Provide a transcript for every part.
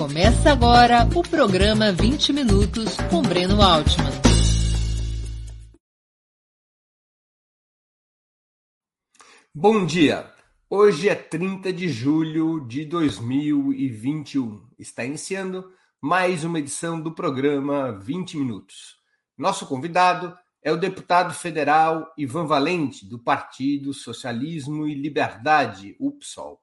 Começa agora o programa 20 Minutos com Breno Altman. Bom dia! Hoje é 30 de julho de 2021. Está iniciando mais uma edição do programa 20 Minutos. Nosso convidado é o deputado federal Ivan Valente, do Partido Socialismo e Liberdade, UPSOL.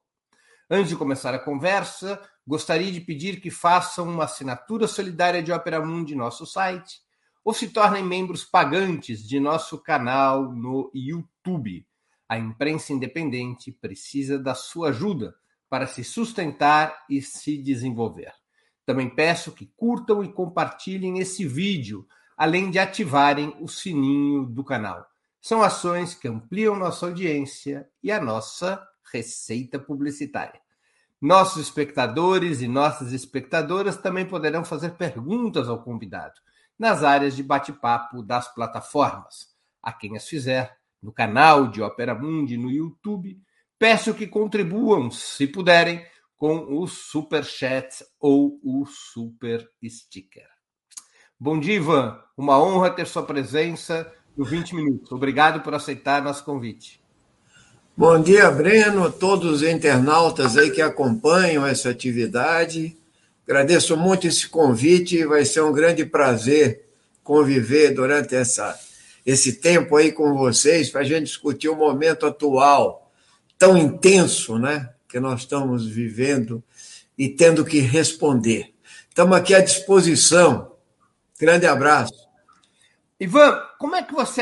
Antes de começar a conversa, gostaria de pedir que façam uma assinatura solidária de Opera Mundi em nosso site ou se tornem membros pagantes de nosso canal no YouTube. A imprensa independente precisa da sua ajuda para se sustentar e se desenvolver. Também peço que curtam e compartilhem esse vídeo, além de ativarem o sininho do canal. São ações que ampliam nossa audiência e a nossa receita publicitária. Nossos espectadores e nossas espectadoras também poderão fazer perguntas ao convidado nas áreas de bate-papo das plataformas. A quem as fizer, no canal de Opera Mundi no YouTube, peço que contribuam, se puderem, com o Super Chat ou o Super Sticker. Bom dia, Ivan. Uma honra ter sua presença no 20 Minutos. Obrigado por aceitar nosso convite. Bom dia, Breno, todos os internautas aí que acompanham essa atividade. Agradeço muito esse convite, vai ser um grande prazer conviver durante essa, esse tempo aí com vocês para a gente discutir o momento atual tão intenso, né, que nós estamos vivendo e tendo que responder. Estamos aqui à disposição. Grande abraço. Ivan, como é que você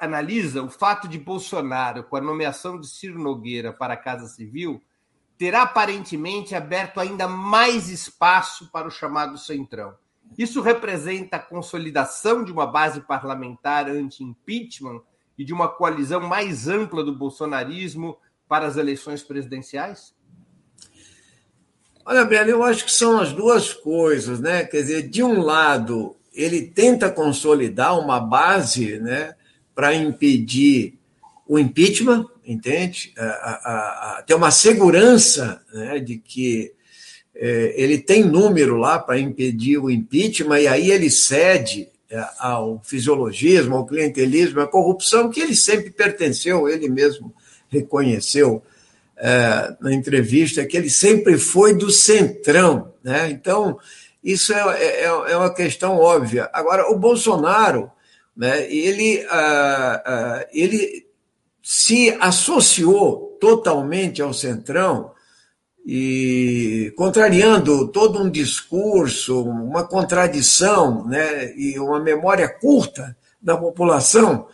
analisa o fato de Bolsonaro, com a nomeação de Ciro Nogueira para a Casa Civil, ter aparentemente aberto ainda mais espaço para o chamado Centrão? Isso representa a consolidação de uma base parlamentar anti-impeachment e de uma coalizão mais ampla do bolsonarismo para as eleições presidenciais? Olha, Breno, eu acho que são as duas coisas, né? Quer dizer, de um lado, ele tenta consolidar uma base né, para impedir o impeachment, entende? A, a, a, ter uma segurança né, de que é, ele tem número lá para impedir o impeachment, e aí ele cede é, ao fisiologismo, ao clientelismo, à corrupção, que ele sempre pertenceu, ele mesmo reconheceu é, na entrevista, que ele sempre foi do centrão. Né? Então, isso é, é, é uma questão óbvia. Agora, o Bolsonaro, né, ele, ah, ah, ele se associou totalmente ao Centrão e contrariando todo um discurso, uma contradição né, e uma memória curta da população,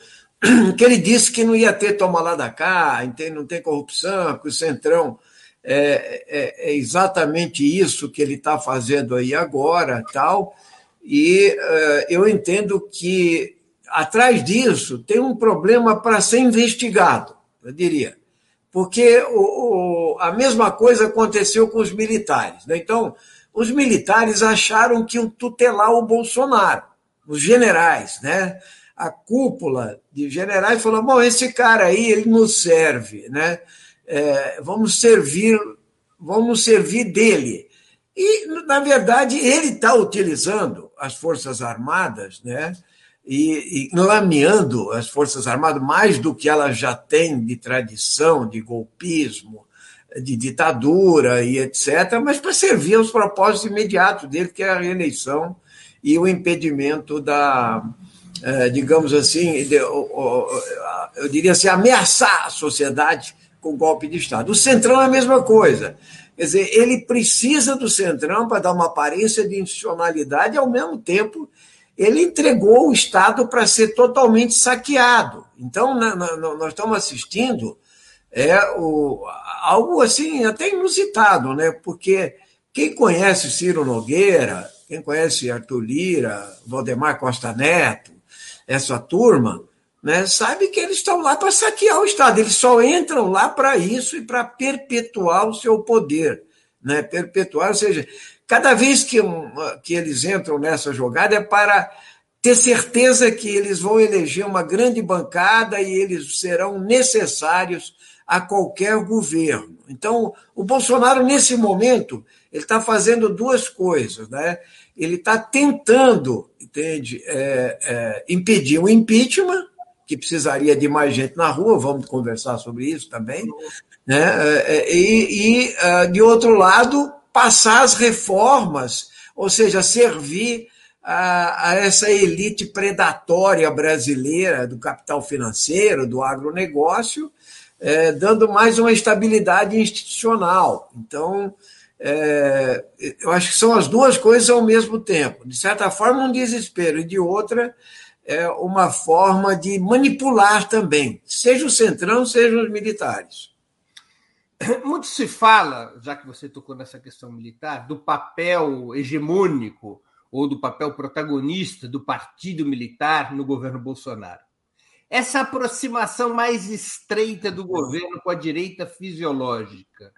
que ele disse que não ia ter toma lá da cá, não tem corrupção, que o Centrão é, é, é exatamente isso que ele está fazendo aí agora, tal. E uh, eu entendo que atrás disso tem um problema para ser investigado, eu diria, porque o, o, a mesma coisa aconteceu com os militares. Né? Então, os militares acharam que o tutelar o Bolsonaro, os generais, né? A cúpula de generais falou: bom, esse cara aí ele nos serve, né? É, vamos servir, vamos servir dele. E, na verdade, ele está utilizando as Forças Armadas, né? E, e lameando as Forças Armadas mais do que elas já têm de tradição, de golpismo, de ditadura e etc., mas para servir aos propósitos imediatos dele, que é a reeleição e o impedimento da, é, digamos assim, eu diria assim, ameaçar a sociedade com golpe de Estado. O Centrão é a mesma coisa. Quer dizer, ele precisa do Centrão para dar uma aparência de institucionalidade e, ao mesmo tempo, ele entregou o Estado para ser totalmente saqueado. Então, nós estamos assistindo é, o, algo assim até inusitado, né? porque quem conhece Ciro Nogueira, quem conhece Arthur Lira, Valdemar Costa Neto, essa turma, né, sabe que eles estão lá para saquear o Estado. Eles só entram lá para isso e para perpetuar o seu poder. Né, perpetuar, ou seja, cada vez que, que eles entram nessa jogada é para ter certeza que eles vão eleger uma grande bancada e eles serão necessários a qualquer governo. Então, o Bolsonaro, nesse momento, ele está fazendo duas coisas. Né? Ele está tentando, entende, é, é, impedir o impeachment, que precisaria de mais gente na rua, vamos conversar sobre isso também, né? É, é, e, e ah, de outro lado, passar as reformas, ou seja, servir a, a, essa elite predatória brasileira do capital financeiro, do agronegócio, é, dando mais uma estabilidade institucional. Então, é, eu acho que são as duas coisas ao mesmo tempo. De certa forma, um desespero, e de outra, é uma forma de manipular também, seja o centrão, seja os militares. Muito se fala, já que você tocou nessa questão militar, do papel hegemônico ou do papel protagonista do partido militar no governo Bolsonaro. Essa aproximação mais estreita do governo com a direita fisiológica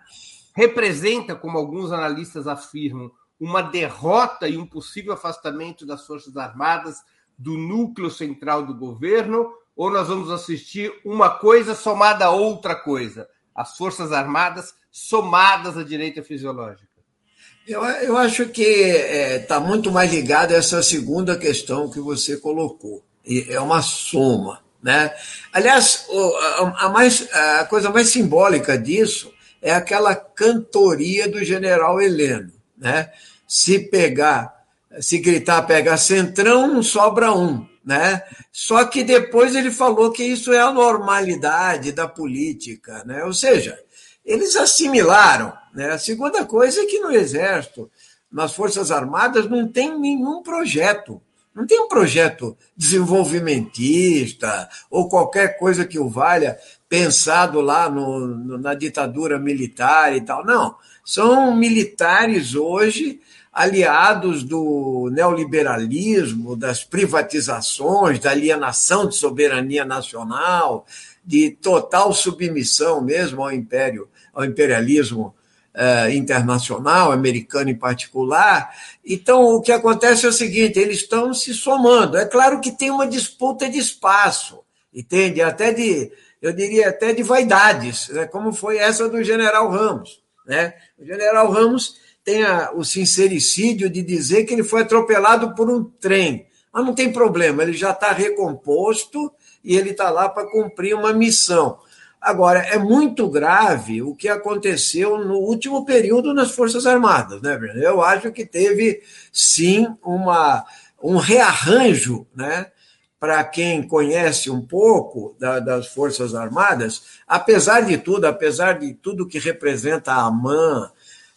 representa, como alguns analistas afirmam, uma derrota e um possível afastamento das Forças Armadas do núcleo central do governo, ou nós vamos assistir uma coisa somada a outra coisa, as Forças Armadas somadas à direita fisiológica? Eu, eu acho que está é, tá muito mais ligado a essa segunda questão que você colocou. E é uma soma. Né? Aliás, a, mais, a coisa mais simbólica disso é aquela cantoria do general Heleno. Né? Se pegar se gritar pega centrão, sobra um. Né? Só que depois ele falou que isso é a normalidade da política. Né? Ou seja, eles assimilaram. Né? A segunda coisa é que no Exército, nas Forças Armadas, não tem nenhum projeto. Não tem um projeto desenvolvimentista ou qualquer coisa que o valha pensado lá no, no, na ditadura militar e tal. Não. São militares hoje aliados do neoliberalismo, das privatizações, da alienação de soberania nacional, de total submissão mesmo ao império, ao imperialismo eh, internacional, americano em particular. Então, o que acontece é o seguinte: eles estão se somando. É claro que tem uma disputa de espaço, entende? Até de, eu diria até de vaidades, né? como foi essa do General Ramos. Né? O General Ramos tem a, o sincericídio de dizer que ele foi atropelado por um trem. Mas não tem problema, ele já está recomposto e ele está lá para cumprir uma missão. Agora, é muito grave o que aconteceu no último período nas Forças Armadas, né? Eu acho que teve, sim, uma, um rearranjo, né? Para quem conhece um pouco da, das Forças Armadas, apesar de tudo, apesar de tudo que representa a AMAN,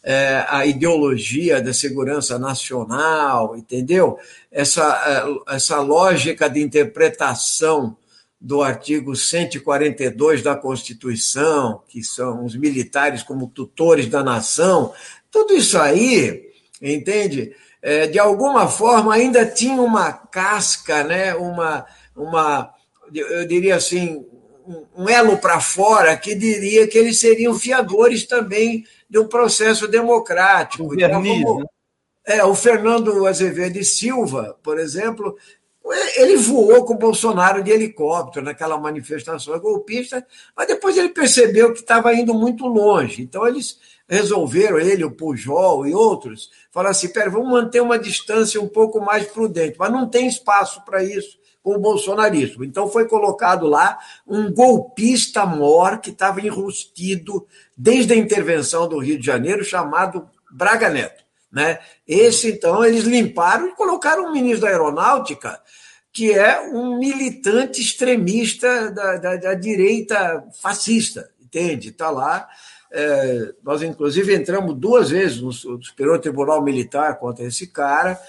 é, a ideologia da segurança nacional, entendeu? Essa, é, essa lógica de interpretação do artigo 142 da Constituição, que são os militares como tutores da nação, tudo isso aí, entende? É, de alguma forma ainda tinha uma casca, né? uma, uma eu diria assim, um elo para fora que diria que eles seriam fiadores também de um processo democrático. O verniz, então, como, né? É, o Fernando Azevedo e Silva, por exemplo, ele voou com o Bolsonaro de helicóptero naquela manifestação golpista, mas depois ele percebeu que estava indo muito longe. Então eles resolveram, ele, o Pujol e outros, falaram assim: pera, vamos manter uma distância um pouco mais prudente, mas não tem espaço para isso com o bolsonarismo. Então foi colocado lá um golpista mor que estava enrustido desde a intervenção do Rio de Janeiro, chamado Braga Neto. Né? Esse, então, eles limparam e colocaram um ministro da Aeronáutica que é um militante extremista da, da, da direita fascista, entende? Está lá. É, nós, inclusive, entramos duas vezes no, Superior Tribunal Militar contra esse cara,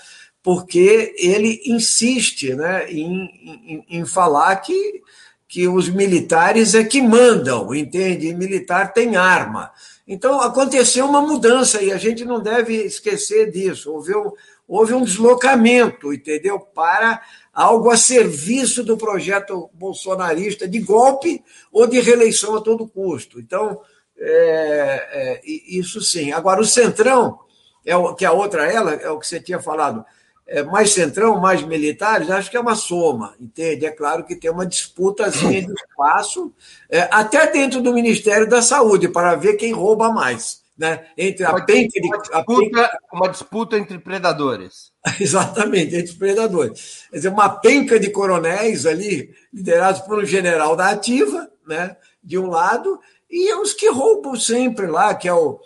porque ele insiste né, em, em, em falar que, que os militares é que mandam, entende? E militar tem arma. Então, aconteceu uma mudança e a gente não deve esquecer disso. Houve um, houve um deslocamento, entendeu? Para algo a serviço do projeto bolsonarista de golpe ou de reeleição a todo custo. Então, é, é, isso sim. Agora, o Centrão, é o, que a outra ela, é o que você tinha falado, é, mais centrão, mais militares, acho que é uma soma, entende? É claro que tem uma disputazinha de espaço, é, até dentro do Ministério da Saúde, para ver quem rouba mais. Né? Entre a penca de. Uma disputa, uma disputa entre predadores. Exatamente, entre predadores. Quer dizer, uma penca de coronéis ali, liderados por um general da ativa, né? de um lado, e os que roubam sempre lá, que é o,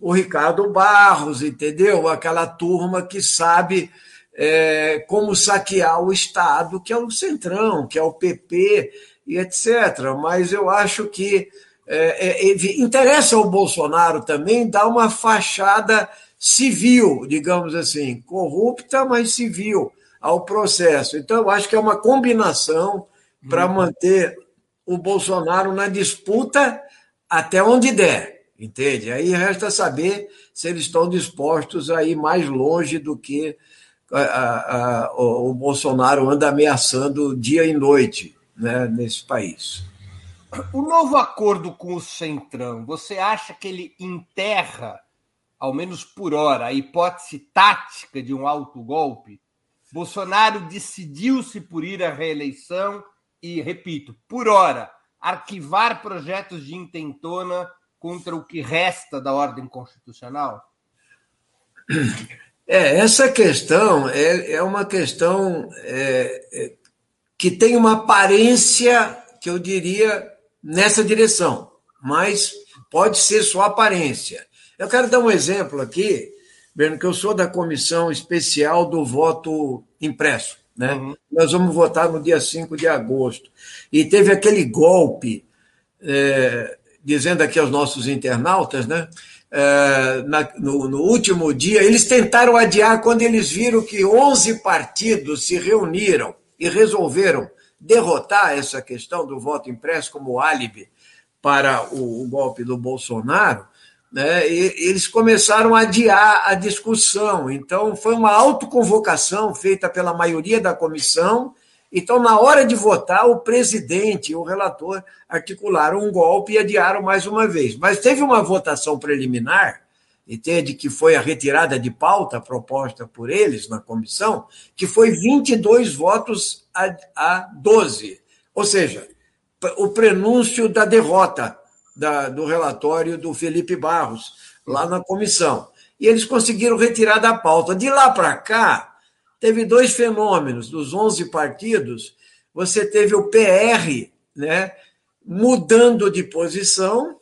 o Ricardo Barros, entendeu? Aquela turma que sabe é, como saquear o Estado, que é o Centrão, que é o PP e etc. Mas eu acho que é, é, interessa ao Bolsonaro também dar uma fachada civil, digamos assim, corrupta, mas civil ao processo. Então, eu acho que é uma combinação para uhum. manter o Bolsonaro na disputa até onde der, entende? Aí resta saber se eles estão dispostos a ir mais longe do que a, a, o, Bolsonaro anda ameaçando dia e noite né, nesse país. O novo acordo com o Centrão, você acha que ele enterra, ao menos por hora, a hipótese tática de um autogolpe? Bolsonaro decidiu-se por ir à reeleição e, repito, por hora, arquivar projetos de intentona contra o que resta da ordem constitucional? É, essa questão é, é uma questão é, é, que tem uma aparência, que eu diria, nessa direção, mas pode ser só aparência. Eu quero dar um exemplo aqui, Berno, que eu sou da comissão especial do voto impresso. Né? Uhum. Nós vamos votar no dia 5 de agosto. E teve aquele golpe, é, dizendo aqui aos nossos internautas, né? É, na, no, no, último dia, eles tentaram adiar quando eles viram que 11 partidos se reuniram e resolveram derrotar essa questão do voto impresso como álibi para o, o golpe do Bolsonaro né, eles começaram a adiar a discussão. Então, foi uma autoconvocação feita pela maioria da comissão. Então, na hora de votar, o presidente e o relator articularam um golpe e adiaram mais uma vez. Mas teve uma votação preliminar, entende, que foi a retirada de pauta proposta por eles na comissão, que foi 22 votos a, a 12. Ou seja, o prenúncio da derrota da, do relatório do Felipe Barros, lá na comissão. E eles conseguiram retirar da pauta. De lá para cá, teve dois fenômenos. Dos 11 partidos, você teve o PR né, mudando de posição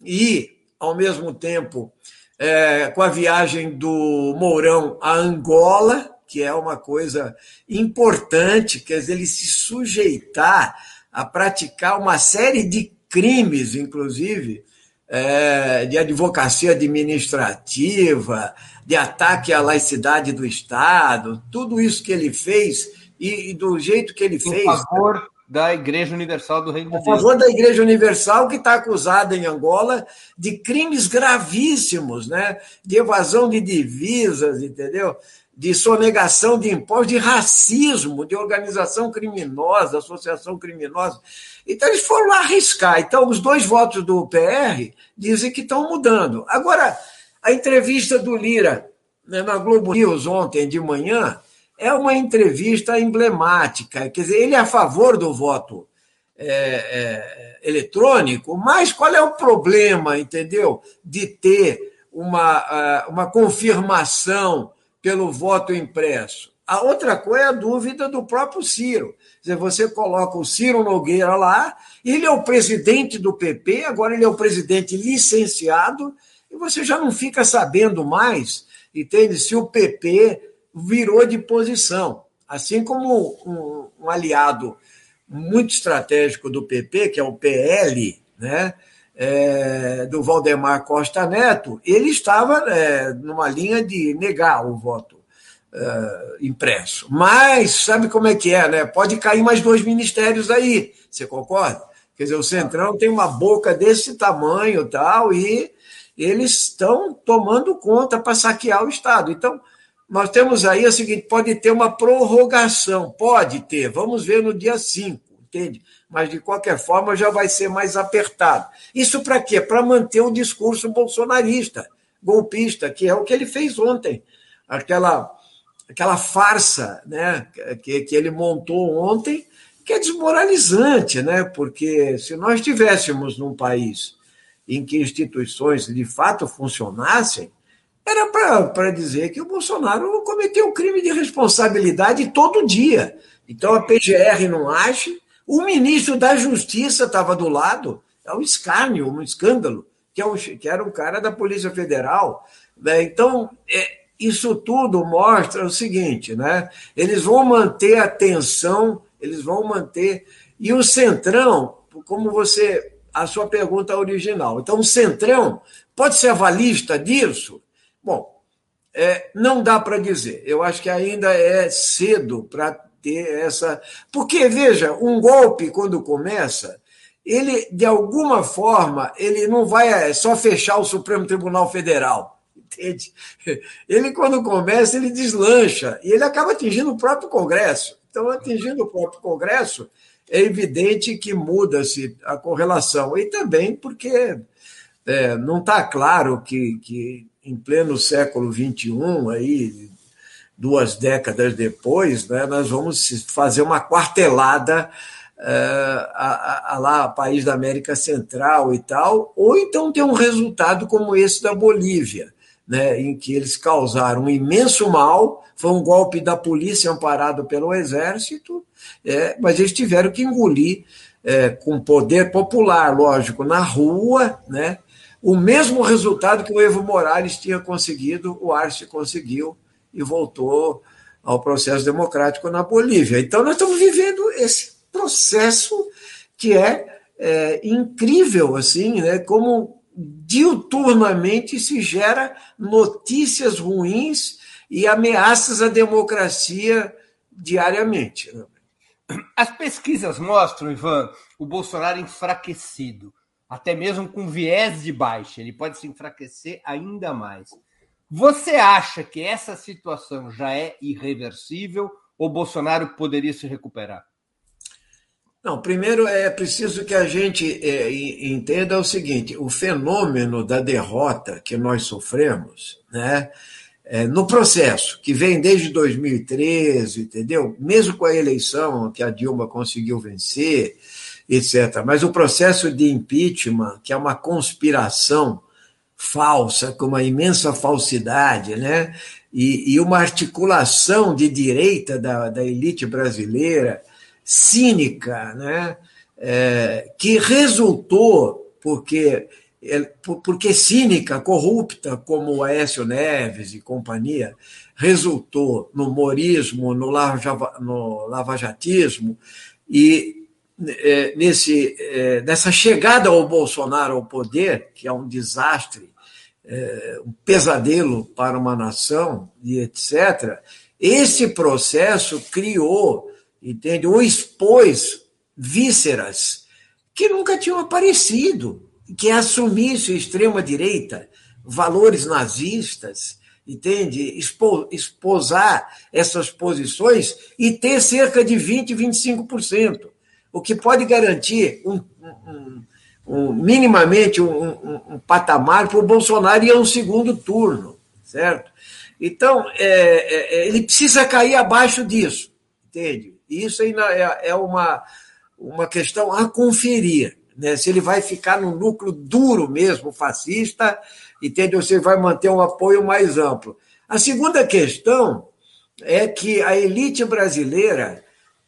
e, ao mesmo tempo, é, com a viagem do Mourão a Angola, que é uma coisa importante, quer dizer, ele se sujeitar a praticar uma série de crimes, inclusive, é, de advocacia administrativa, de ataque à laicidade do Estado, tudo isso que ele fez e, e do jeito que ele em fez. A favor da Igreja Universal do Reino de Deus. A favor da Igreja Universal, que está acusada em Angola de crimes gravíssimos, né? de evasão de divisas, entendeu? De sonegação de impostos, de racismo, de organização criminosa, associação criminosa. Então, eles foram lá arriscar. Então, os dois votos do PR dizem que estão mudando. Agora, a entrevista do Lira né, na Globo News ontem de manhã é uma entrevista emblemática. Quer dizer, ele é a favor do voto é, é, eletrônico, mas qual é o problema, entendeu? De ter uma, ah, uma confirmação pelo voto impresso. A outra coisa é a dúvida do próprio Ciro. Quer dizer, você coloca o Ciro Nogueira lá, ele é o presidente do PP, agora ele é o presidente licenciado, e você já não fica sabendo mais, entende? Se o PP virou de posição. Assim como um, um aliado muito estratégico do PP, que é o PL, né? É, do Valdemar Costa Neto, ele estava é, numa linha de negar o voto é, impresso. Mas sabe como é que é, né? Pode cair mais dois ministérios aí, você concorda? Quer dizer, o Centrão tem uma boca desse tamanho tal, e eles estão tomando conta para saquear o Estado. Então, nós temos aí o seguinte: pode ter uma prorrogação, pode ter, vamos ver no dia 5, entende? Mas de qualquer forma já vai ser mais apertado. Isso para quê? Para manter o discurso bolsonarista, golpista, que é o que ele fez ontem. Aquela aquela farsa né, que, que ele montou ontem, que é desmoralizante, né? porque se nós estivéssemos num país em que instituições de fato funcionassem, era para dizer que o Bolsonaro cometeu um crime de responsabilidade todo dia. Então a PGR não age, o ministro da Justiça estava do lado, é um escárnio, um escândalo, que, é que era um cara da Polícia Federal. Né? Então, é, isso tudo mostra o seguinte, né? Eles vão manter a tensão, eles vão manter. E o Centrão, como você. A sua pergunta original. Então, o Centrão pode ser avalista disso? Bom, é, não dá para dizer. Eu acho que ainda é cedo para ter essa. Porque, veja, um golpe, quando começa, ele, de alguma forma, ele não vai só fechar o Supremo Tribunal Federal entende? Ele, quando começa, ele deslancha e ele acaba atingindo o próprio Congresso. Então, atingindo o próprio Congresso, é evidente que muda-se a correlação. E também porque é, não está claro que, que, em pleno século XXI, aí, duas décadas depois, né, nós vamos fazer uma quartelada uh, a, a, lá, país da América Central e tal, ou então ter um resultado como esse da Bolívia né, em que eles causaram um imenso mal, foi um golpe da polícia amparado pelo exército, é, mas eles tiveram que engolir é, com poder popular, lógico, na rua, né, o mesmo resultado que o Evo Morales tinha conseguido, o Arce conseguiu e voltou ao processo democrático na Bolívia. Então, nós estamos vivendo esse processo que é, é incrível, assim, né, como diuturnamente se gera notícias ruins e ameaças à democracia diariamente. Né? As pesquisas mostram, Ivan, o Bolsonaro enfraquecido, até mesmo com viés de baixa. Ele pode se enfraquecer ainda mais. Você acha que essa situação já é irreversível ou Bolsonaro poderia se recuperar? Não, primeiro é preciso que a gente é, entenda o seguinte: o fenômeno da derrota que nós sofremos, né, é, no processo que vem desde 2013, entendeu? Mesmo com a eleição que a Dilma conseguiu vencer, etc. Mas o processo de impeachment, que é uma conspiração falsa, com uma imensa falsidade, né? E, e uma articulação de direita da, da elite brasileira cínica, né? É, que resultou, porque, é, porque cínica, corrupta, como o Aécio Neves e companhia, resultou no morismo, no, lava, no lavajatismo, e nesse, é, nessa chegada ao Bolsonaro ao poder, que é um desastre, é, um pesadelo para uma nação, e etc., esse processo criou entende? Ou expôs vísceras que nunca tinham aparecido, que assumisse extrema-direita, valores nazistas, entende? esposar essas posições e ter cerca de 20%, 25%, o que pode garantir um, um, um minimamente um, patamar para o Bolsonaro ir a um segundo turno, certo? Então, é, é, é ele precisa cair abaixo disso, entende? Isso ainda é, é uma, uma questão a conferir. Né? Se ele vai ficar no núcleo duro mesmo, fascista, entende? ou se vai manter um apoio mais amplo. A segunda questão é que a elite brasileira,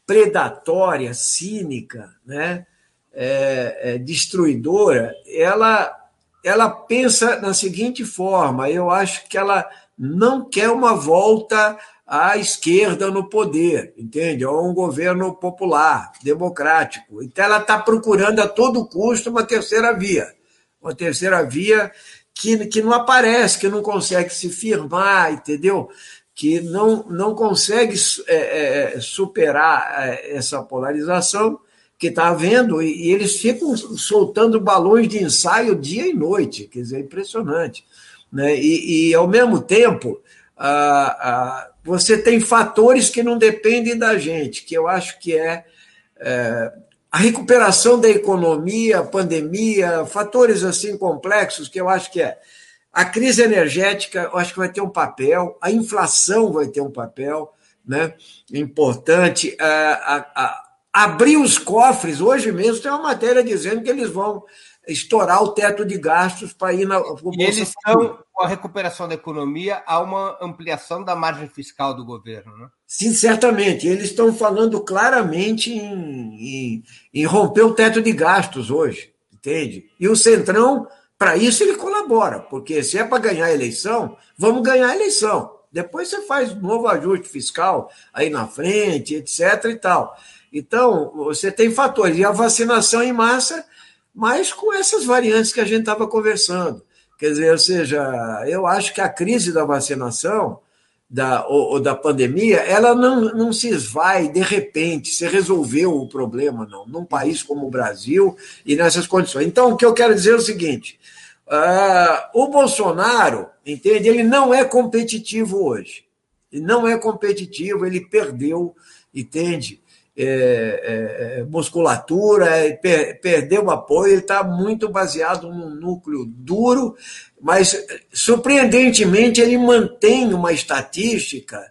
predatória, cínica, né? É, é, destruidora, ela, ela pensa na seguinte forma: eu acho que ela não quer uma volta a esquerda no poder, entende? Ou um governo popular, democrático. Então, ela está procurando a todo custo uma terceira via. Uma terceira via que, que não aparece, que não consegue se firmar, entendeu? Que não, não consegue é, é, superar é, essa polarização que está havendo, e, e eles ficam soltando balões de ensaio dia e noite, quer dizer, é impressionante. Né? E, e ao mesmo tempo, você tem fatores que não dependem da gente, que eu acho que é, é a recuperação da economia, a pandemia, fatores assim complexos que eu acho que é A crise energética, eu acho que vai ter um papel, a inflação vai ter um papel né, importante. A, a, a, abrir os cofres, hoje mesmo tem uma matéria dizendo que eles vão estourar o teto de gastos para ir na. Eles estão, com a recuperação da economia, há uma ampliação da margem fiscal do governo, né? Sim, certamente. Eles estão falando claramente em, em, em romper o teto de gastos hoje, entende? E o Centrão, para isso, ele colabora, porque se é para ganhar a eleição, vamos ganhar a eleição. Depois você faz novo ajuste fiscal aí na frente, etc. e tal. Então, você tem fatores. E a vacinação em massa mas com essas variantes que a gente estava conversando. Quer dizer, ou seja, eu acho que a crise da vacinação, da, ou, ou, da pandemia, ela não, não se esvai de repente, se resolveu o problema, não, num país como o Brasil e nessas condições. Então, o que eu quero dizer é o seguinte: uh, o Bolsonaro, entende, ele não é competitivo hoje. Ele não é competitivo, ele perdeu, entende? É, é, é, musculatura, é, per, perdeu apoio, ele está muito baseado num núcleo duro, mas surpreendentemente ele mantém uma estatística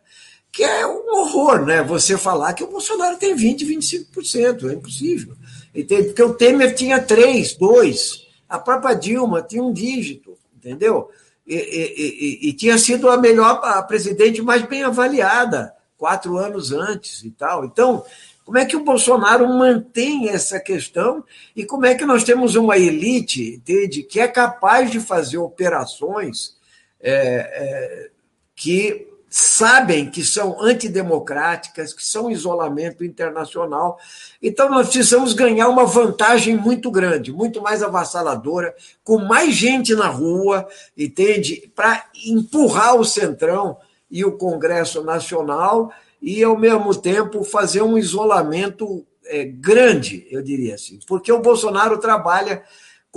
que é um horror, né? Você falar que o Bolsonaro tem 20, 25%, é impossível. Entende? Porque o Temer tinha 3, 2, a própria Dilma tinha um dígito, entendeu? E, e, e, e tinha sido a melhor a presidente mais bem avaliada quatro anos antes e tal. Então, como é que o Bolsonaro mantém essa questão e como é que nós temos uma elite entende, que é capaz de fazer operações é, é, que sabem que são antidemocráticas, que são isolamento internacional. Então, nós precisamos ganhar uma vantagem muito grande, muito mais avassaladora, com mais gente na rua, entende? Para empurrar o Centrão e o Congresso Nacional e, ao mesmo tempo, fazer um isolamento é, grande, eu diria assim, porque o Bolsonaro trabalha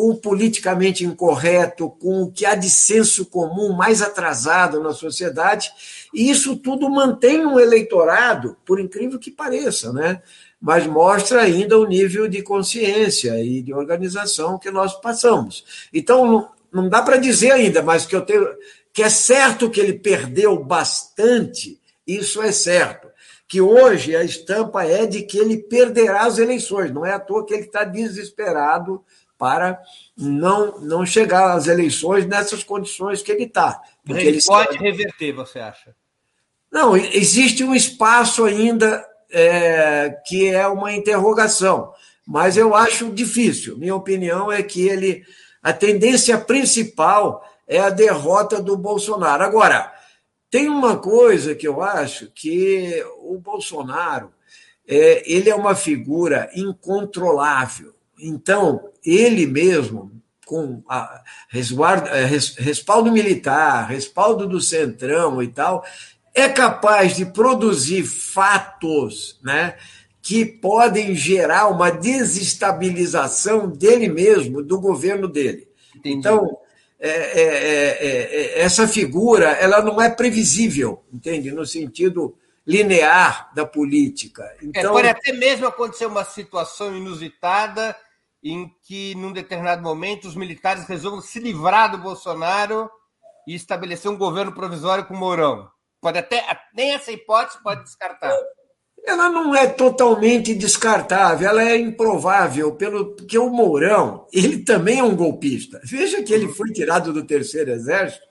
com o politicamente incorreto, com o que há de senso comum mais atrasado na sociedade, e isso tudo mantém um eleitorado, por incrível que pareça, né? mas mostra ainda o nível de consciência e de organização que nós passamos. Então, não dá para dizer ainda, mas que eu tenho que é certo que ele perdeu bastante isso é certo. Que hoje a estampa é de que ele perderá as eleições. Não é à toa que ele está desesperado para não, não chegar às eleições nessas condições que ele está. Ele, ele pode sabe... reverter, você acha? Não, existe um espaço ainda é, que é uma interrogação, mas eu acho difícil. Minha opinião é que ele a tendência principal é a derrota do Bolsonaro. Agora, tem uma coisa que eu acho que o Bolsonaro é, ele é uma figura incontrolável. Então, ele mesmo, com a, resguardo, é, res, respaldo militar, respaldo do Centrão e tal, é capaz de produzir fatos né, que podem gerar uma desestabilização dele mesmo, do governo dele. Entendi. Então, é é, é, é, essa figura ela não é previsível, entende? No sentido linear da política. Então, pode até mesmo acontecer uma situação inusitada em que, num determinado momento, os militares resolvam se livrar do Bolsonaro e estabelecer um governo provisório com Mourão. Pode até, nem essa hipótese pode descartar ela não é totalmente descartável, ela é improvável, pelo que o Mourão, ele também é um golpista. Veja que ele foi tirado do terceiro exército,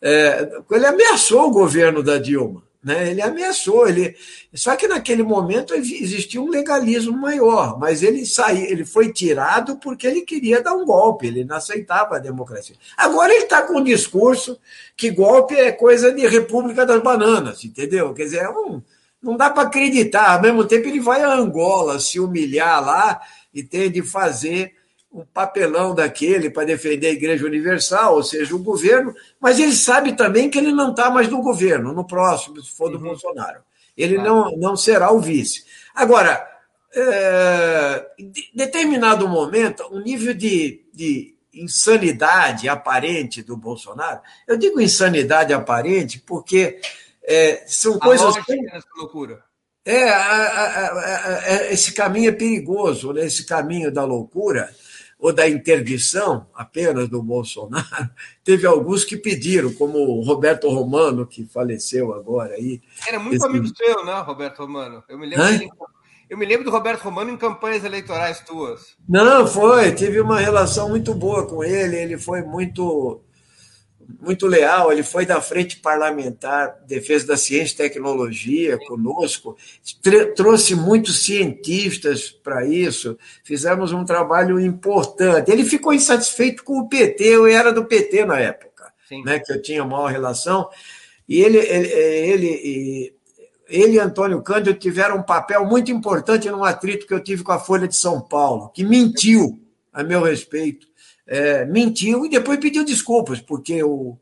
é, ele ameaçou o governo da Dilma, né? Ele ameaçou, ele só que naquele momento existia um legalismo maior, mas ele saiu, ele foi tirado porque ele queria dar um golpe, ele não aceitava a democracia. Agora ele está com um discurso que golpe é coisa de República das Bananas, entendeu? Quer dizer, é um não dá para acreditar. Ao mesmo tempo, ele vai a Angola se humilhar lá e tem de fazer um papelão daquele para defender a Igreja Universal, ou seja, o governo, mas ele sabe também que ele não está mais no governo, no próximo, se for do uhum. Bolsonaro. Ele não, não será o vice. Agora, é, em determinado momento, o nível de, de insanidade aparente do Bolsonaro, eu digo insanidade aparente porque é, são a coisas. Essa loucura. É, a, a, esse caminho é perigoso, né? esse caminho da loucura. Ou da interdição apenas do Bolsonaro, teve alguns que pediram, como o Roberto Romano, que faleceu agora aí. Era muito Esse... amigo seu, né, Roberto Romano? Eu me lembro dele eu me lembro do Roberto Romano em campanhas eleitorais tuas. Não, foi. Tive uma relação muito boa com ele. Ele foi muito muito leal, ele foi da Frente Parlamentar Defesa da Ciência e Tecnologia conosco, trouxe muitos cientistas para isso, fizemos um trabalho importante. Ele ficou insatisfeito com o PT, eu era do PT na época, né, que eu tinha maior relação, e ele, ele, ele, ele e Antônio Cândido tiveram um papel muito importante no atrito que eu tive com a Folha de São Paulo, que mentiu a meu respeito é, mentiu e depois pediu desculpas, porque o,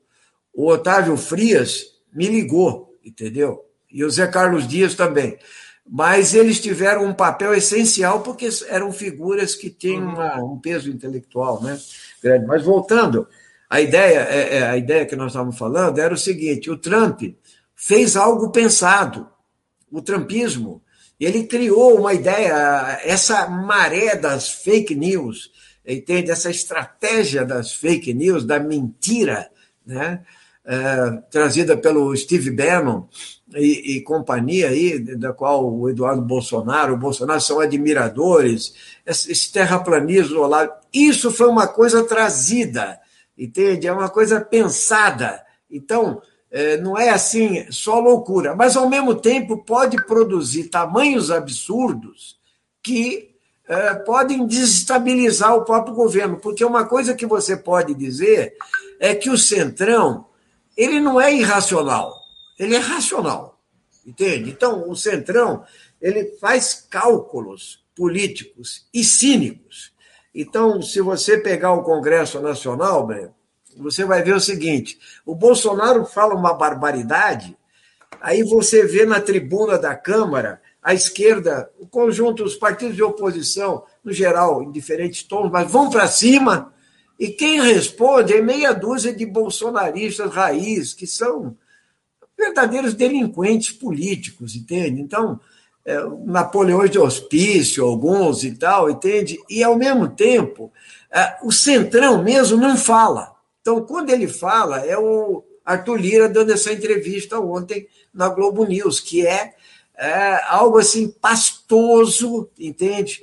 o Otávio Frias me ligou, entendeu? E o Zé Carlos Dias também. Mas eles tiveram um papel essencial porque eram figuras que têm uhum. uma, um peso intelectual né, grande. Mas voltando, a ideia, é, é, a ideia que nós estávamos falando era o seguinte: o Trump fez algo pensado, o Trumpismo. Ele criou uma ideia, essa maré das fake news, entende? Essa estratégia das fake news, da mentira, né? É, trazida pelo Steve Bannon e, e, companhia aí, da qual o Eduardo Bolsonaro, o Bolsonaro são admiradores, esse, esse terraplanismo lá, isso foi uma coisa trazida, entende? É uma coisa pensada. Então, é, não é assim só loucura, mas ao mesmo tempo pode produzir tamanhos absurdos que é, podem desestabilizar o próprio governo, porque uma coisa que você pode dizer é que o Centrão ele não é irracional, ele é racional, entende? Então, o Centrão ele faz cálculos políticos e cínicos. Então, se você pegar o Congresso Nacional, você vai ver o seguinte: o Bolsonaro fala uma barbaridade, aí você vê na tribuna da Câmara a esquerda, o conjunto, os partidos de oposição, no geral, em diferentes tons, mas vão para cima. E quem responde é meia dúzia de bolsonaristas raiz, que são verdadeiros delinquentes políticos, entende? Então, é, Napoleões de hospício, alguns e tal, entende? E, ao mesmo tempo, é, o Centrão mesmo não fala. Então, quando ele fala, é o Arthur Lira dando essa entrevista ontem na Globo News, que é é algo assim pastoso, entende?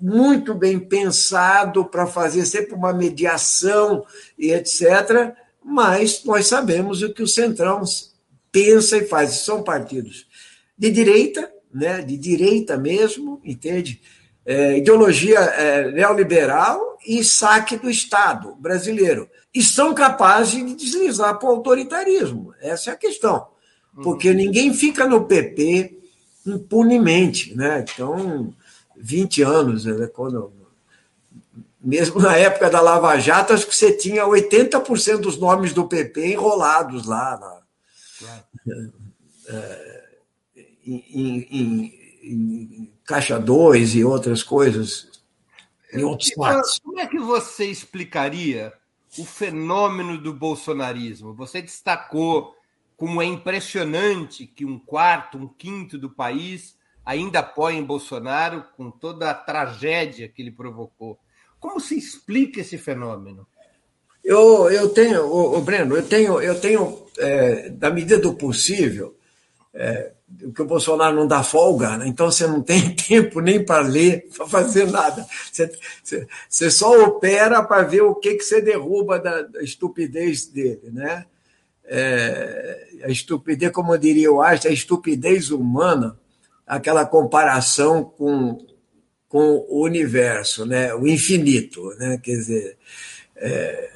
Muito bem pensado para fazer sempre uma mediação e etc. Mas nós sabemos o que o Centrão pensa e faz. São partidos de direita, né? de direita mesmo, entende? É, ideologia é, neoliberal e saque do Estado brasileiro. E são capazes de deslizar para o autoritarismo. Essa é a questão. Porque uhum. ninguém fica no PP impunemente, né? Então, 20 anos, né? quando mesmo na época da Lava Jato, acho que você tinha 80% dos nomes do PP enrolados lá na, é, em, em, em, Caixa 2 e outras coisas. Em outros Como é que você explicaria o fenômeno do bolsonarismo? Você destacou como é impressionante que um quarto, um quinto do país ainda apoiem Bolsonaro com toda a tragédia que ele provocou. Como se explica esse fenômeno? Eu, eu tenho, o, Breno, eu tenho, eu tenho é, da medida do possível, é, que o Bolsonaro não dá folga, né? então você não tem tempo nem para ler, para fazer nada. Você, você, você só opera para ver o que, que você derruba da, da estupidez dele, né? É, a estupidez, como eu diria eu acho, a estupidez humana, aquela comparação com, com o universo, né? o infinito. Né? Quer dizer, é,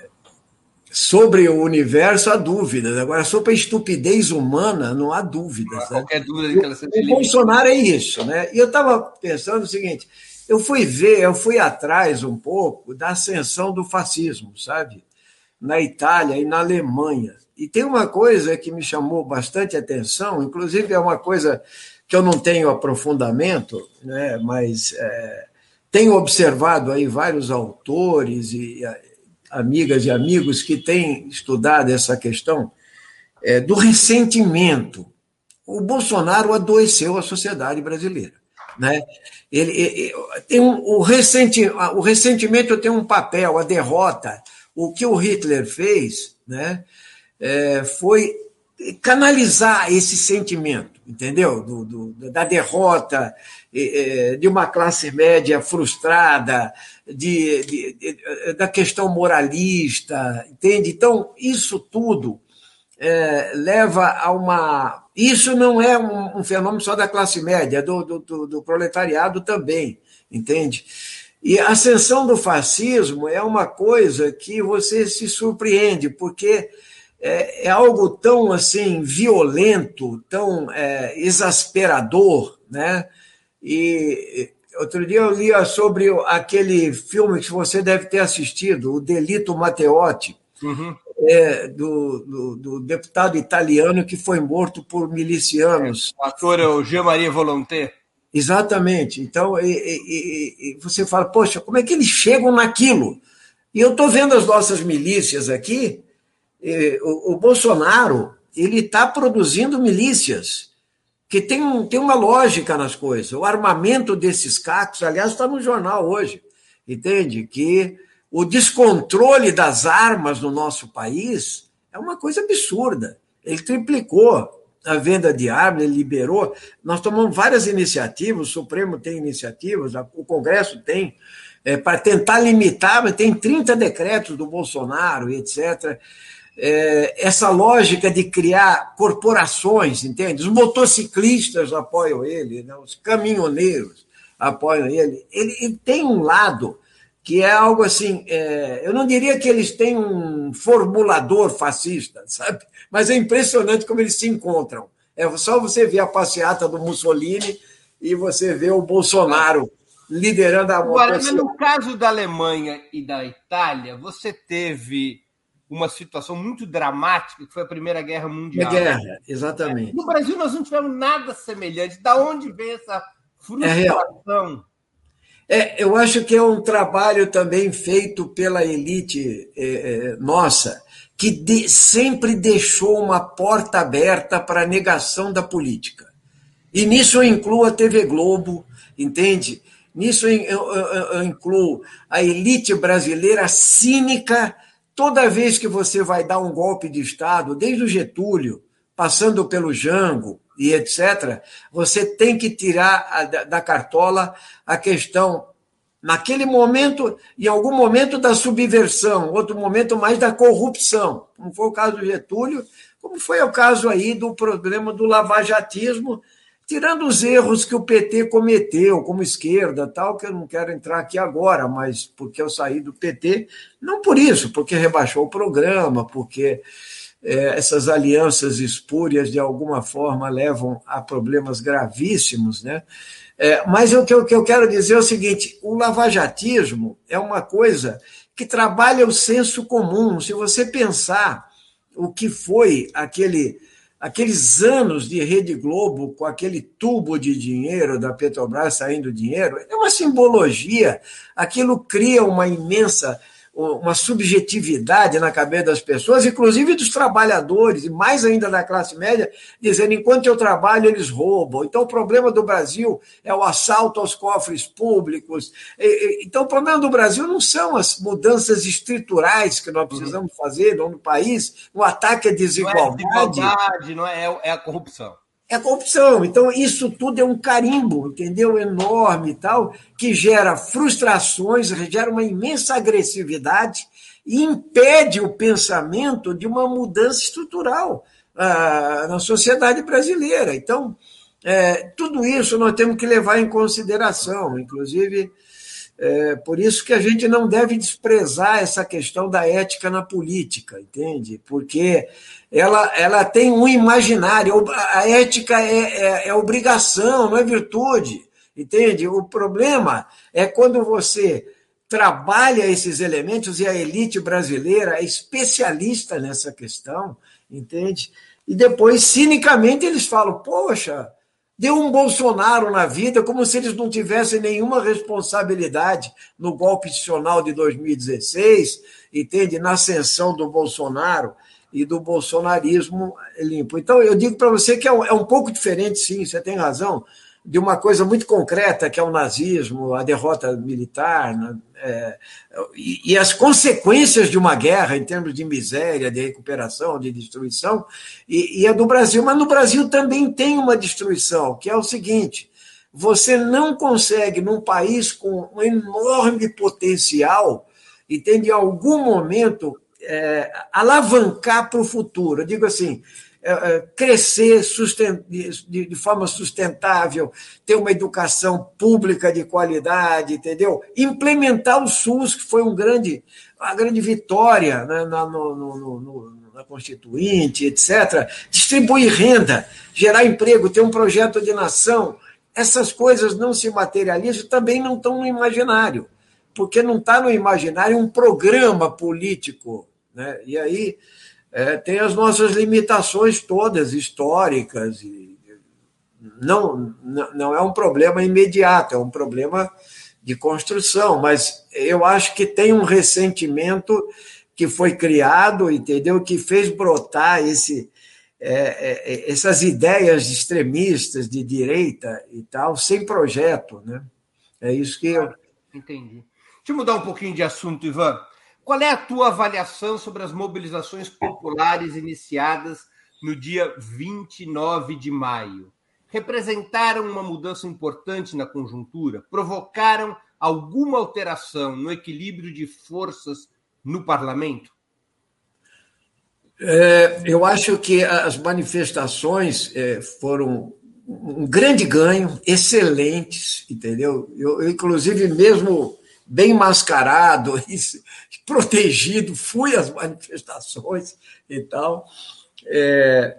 sobre o universo há dúvidas, agora sobre a estupidez humana não há dúvidas. Não há né? qualquer dúvida que ela seja O Bolsonaro é isso. Né? E eu estava pensando o seguinte. Eu fui ver, eu fui atrás um pouco da ascensão do fascismo, sabe? Na Itália e na Alemanha. E tem uma coisa que me chamou bastante atenção, inclusive é uma coisa que eu não tenho aprofundamento, né, mas é, tenho observado aí vários autores e amigas e amigos que têm estudado essa questão é, do ressentimento. O Bolsonaro adoeceu a sociedade brasileira. Né? Ele, ele tem um, o, ressenti, o ressentimento tem um papel, a derrota. O que o Hitler fez né, é, foi canalizar esse sentimento, entendeu? Do, do, da derrota, de uma classe média frustrada, de, de, de, da questão moralista, entende? Então, isso tudo é, leva a uma. Isso não é um, um fenômeno só da classe média, é do, do, do, proletariado também, entende? E a ascensão do fascismo é uma coisa que você se surpreende, porque é, é algo tão assim violento, tão é, exasperador, né? E outro dia eu li sobre aquele filme que você deve ter assistido, O Delito Matteotti, uhum é, do, do, do, deputado italiano que foi morto por milicianos. O ator é o Jean-Marie Volonté. Exatamente. Então, e, e, e, você fala, poxa, como é que eles chegam naquilo? E eu estou vendo as nossas milícias aqui, o, o, Bolsonaro ele está produzindo milícias que tem, tem uma lógica nas coisas. O armamento desses cacos, aliás, está no jornal hoje, entende? Que o descontrole das armas no nosso país é uma coisa absurda. Ele triplicou a venda de armas, ele liberou. Nós tomamos várias iniciativas, o Supremo tem iniciativas, o Congresso tem, é, para tentar limitar, mas tem 30 decretos do Bolsonaro, etc. É, essa lógica de criar corporações, entende? Os motociclistas apoiam ele, né? os caminhoneiros apoiam ele. Ele, ele tem um lado que é algo assim, é, eu não diria que eles têm um formulador fascista, sabe? Mas é impressionante como eles se encontram. É só você ver a passeata do Mussolini e você ver o Bolsonaro liderando a Agora, mas no caso da Alemanha e da Itália, você teve uma situação muito dramática, que foi a Primeira Guerra Mundial. A guerra, exatamente. No Brasil, nós não tivemos nada semelhante. Da onde vem essa frustração? É é, eu acho que é um trabalho também feito pela elite é, é, nossa, que de, sempre deixou uma porta aberta para a negação da política. E nisso eu incluo a TV Globo, entende? Nisso eu, eu, eu incluo a elite brasileira cínica. Toda vez que você vai dar um golpe de Estado, desde o Getúlio, passando pelo Jango, e etc., você tem que tirar da cartola a questão, naquele momento, em algum momento da subversão, outro momento mais da corrupção, como foi o caso do Getúlio, como foi o caso aí do problema do lavajatismo, tirando os erros que o PT cometeu como esquerda, tal, que eu não quero entrar aqui agora, mas porque eu saí do PT, não por isso, porque rebaixou o programa, porque é, essas alianças espúrias, de alguma forma, levam a problemas gravíssimos, né? É, mas o que, o que eu quero dizer é o seguinte: o lavajatismo é uma coisa que trabalha o senso comum. Se você pensar o que foi aquele, aqueles anos de Rede Globo com aquele tubo de dinheiro da Petrobras saindo dinheiro, é uma simbologia. Aquilo cria uma imensa uma subjetividade na cabeça das pessoas, inclusive dos trabalhadores, e mais ainda da classe média, dizendo: enquanto eu trabalho, eles roubam. Então, o problema do Brasil é o assalto aos cofres públicos. Então, o problema do Brasil não são as mudanças estruturais que nós precisamos fazer no país, o ataque à desigualdade. Não é desigualdade, não é, é a corrupção é corrupção. Então, isso tudo é um carimbo, entendeu? Enorme e tal, que gera frustrações, gera uma imensa agressividade e impede o pensamento de uma mudança estrutural ah, na sociedade brasileira. Então, é, tudo isso nós temos que levar em consideração, inclusive. É, por isso que a gente não deve desprezar essa questão da ética na política, entende? Porque ela, ela tem um imaginário. A ética é, é, é obrigação, não é virtude. Entende? O problema é quando você trabalha esses elementos e a elite brasileira é especialista nessa questão, entende? E depois, cinicamente, eles falam: poxa, deu um Bolsonaro na vida, como se eles não tivessem nenhuma responsabilidade no golpe institucional de 2016, entende? Na ascensão do Bolsonaro e do bolsonarismo limpo. Então, eu digo para você que é um, é um, pouco diferente, sim, você tem razão, de uma coisa muito concreta, que é o nazismo, a derrota militar, né? é, e, e, as consequências de uma guerra em termos de miséria, de recuperação, de destruição, e, e é do Brasil. Mas no Brasil também tem uma destruição, que é o seguinte: você não consegue, num país com um enorme potencial, e tem de algum momento é, alavancar para o futuro. Eu digo assim, é, é, crescer de, forma sustentável, ter uma educação pública de qualidade, entendeu? Implementar o SUS, que foi um grande, uma grande vitória né, na, no, no, no, na Constituinte, etc. Distribuir renda, gerar emprego, ter um projeto de nação. Essas coisas não se materializam, também não estão no imaginário, porque não está no imaginário um programa político. Né? E aí é, tem as nossas limitações todas históricas. E não, não é um problema imediato, é um problema de construção, mas eu acho que tem um ressentimento que foi criado, entendeu? Que fez brotar esse, é, é, é essas ideias extremistas de direita e tal, sem projeto, né? É isso que eu. Entendi. Deixa eu mudar um pouquinho de assunto, Ivan. Qual é a tua avaliação sobre as mobilizações populares iniciadas no dia 29 de maio? Representaram uma mudança importante na conjuntura? Provocaram alguma alteração no equilíbrio de forças no parlamento? É, eu acho que as manifestações é, foram um grande ganho, excelentes, entendeu? Eu, inclusive, mesmo bem mascarado protegido, fui às manifestações e tal, é,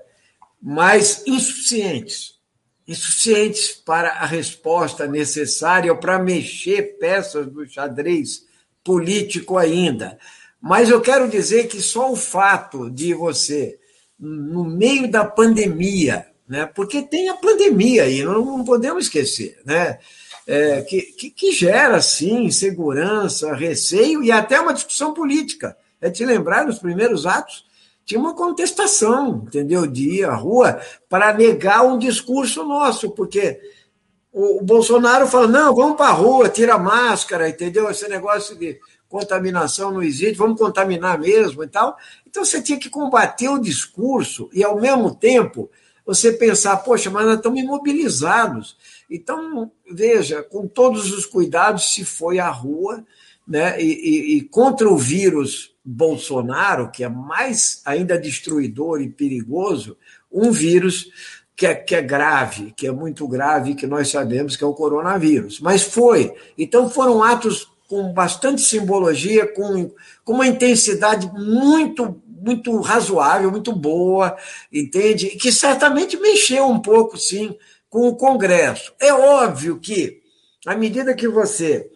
mas insuficientes insuficientes para a resposta necessária para mexer peças do xadrez político ainda. Mas eu quero dizer que só o fato de você, no meio da pandemia, né, porque tem a pandemia aí, não, não podemos esquecer, né? É, que, que, que, gera, sim, insegurança, receio e até uma discussão política. É te lembrar, nos primeiros atos, tinha uma contestação, entendeu? De ir à rua para negar um discurso nosso, porque o, Bolsonaro fala: não, vamos para a rua, tira a máscara, entendeu? Esse negócio de contaminação não existe, vamos contaminar mesmo e tal. Então você tinha que combater o discurso e, ao mesmo tempo, você pensar: poxa, mas nós estamos imobilizados. Então, veja, com todos os cuidados, se foi à rua, né, e, e, e contra o vírus Bolsonaro, que é mais ainda destruidor e perigoso, um vírus que é, que é, grave, que é muito grave, que nós sabemos que é o coronavírus. Mas foi. Então foram atos com bastante simbologia, com, com uma intensidade muito, muito razoável, muito boa, entende? Que certamente mexeu um pouco, sim, com o Congresso. É óbvio que, à medida que você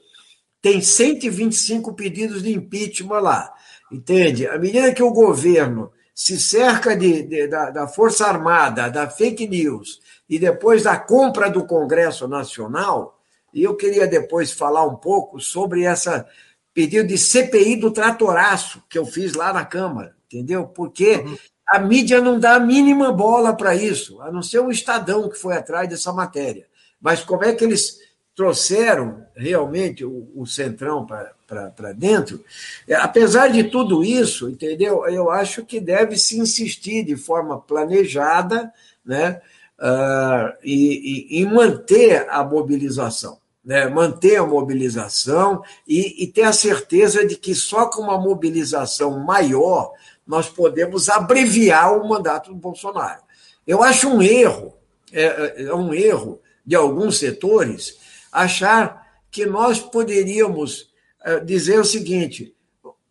tem 125 pedidos de impeachment lá, entende? À medida que o governo se cerca de, de da, da Força Armada, da fake news, e depois da compra do Congresso Nacional, e eu queria depois falar um pouco sobre essa pedido de CPI do tratoraço que eu fiz lá na Câmara, entendeu? Porque uhum a mídia não dá a mínima bola para isso, a não ser o Estadão que foi atrás dessa matéria. Mas como é que eles trouxeram realmente o, o Centrão para dentro? É, apesar de tudo isso, entendeu? Eu acho que deve se insistir de forma planejada né? Uh, e, e, e manter a mobilização. Né, manter a mobilização e, e, ter a certeza de que só com uma mobilização maior nós podemos abreviar o mandato do Bolsonaro. Eu acho um erro, é, é, é um erro de alguns setores, achar que nós poderíamos é, dizer o seguinte: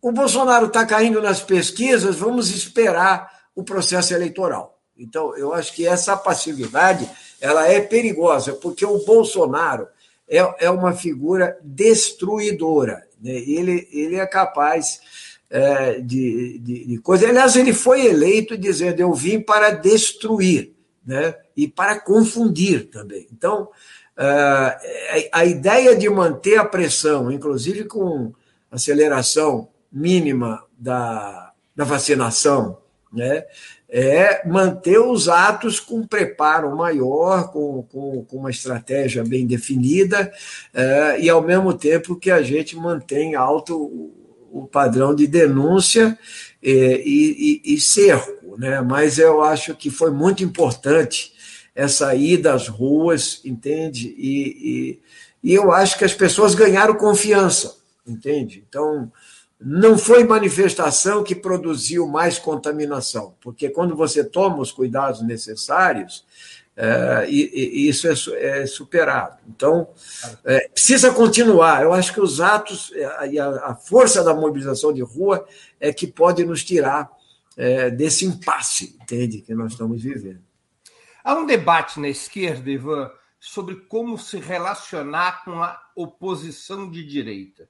o Bolsonaro está caindo nas pesquisas, vamos esperar o processo eleitoral. Então, eu acho que essa passividade ela é perigosa, porque o Bolsonaro é, é uma figura destruidora. Né? Ele, ele é capaz é, de, de, de coisa. Aliás, ele foi eleito dizendo: Eu vim para destruir né? e para confundir também. Então, é, a ideia de manter a pressão, inclusive com aceleração mínima da, da vacinação, né, é manter os atos com preparo maior, com, com, com uma estratégia bem definida, é, e ao mesmo tempo que a gente mantém alto o padrão de denúncia e, e, e cerco. Né? Mas eu acho que foi muito importante essa ida às ruas, entende? E, e, e eu acho que as pessoas ganharam confiança, entende? Então, não foi manifestação que produziu mais contaminação, porque quando você toma os cuidados necessários, é, e, e, isso é, é, superado. Então, é, precisa continuar. Eu acho que os atos e a, a, força da mobilização de rua é que pode nos tirar é, desse impasse, entende, que nós estamos vivendo. Há um debate na esquerda, Ivan, sobre como se relacionar com a oposição de direita.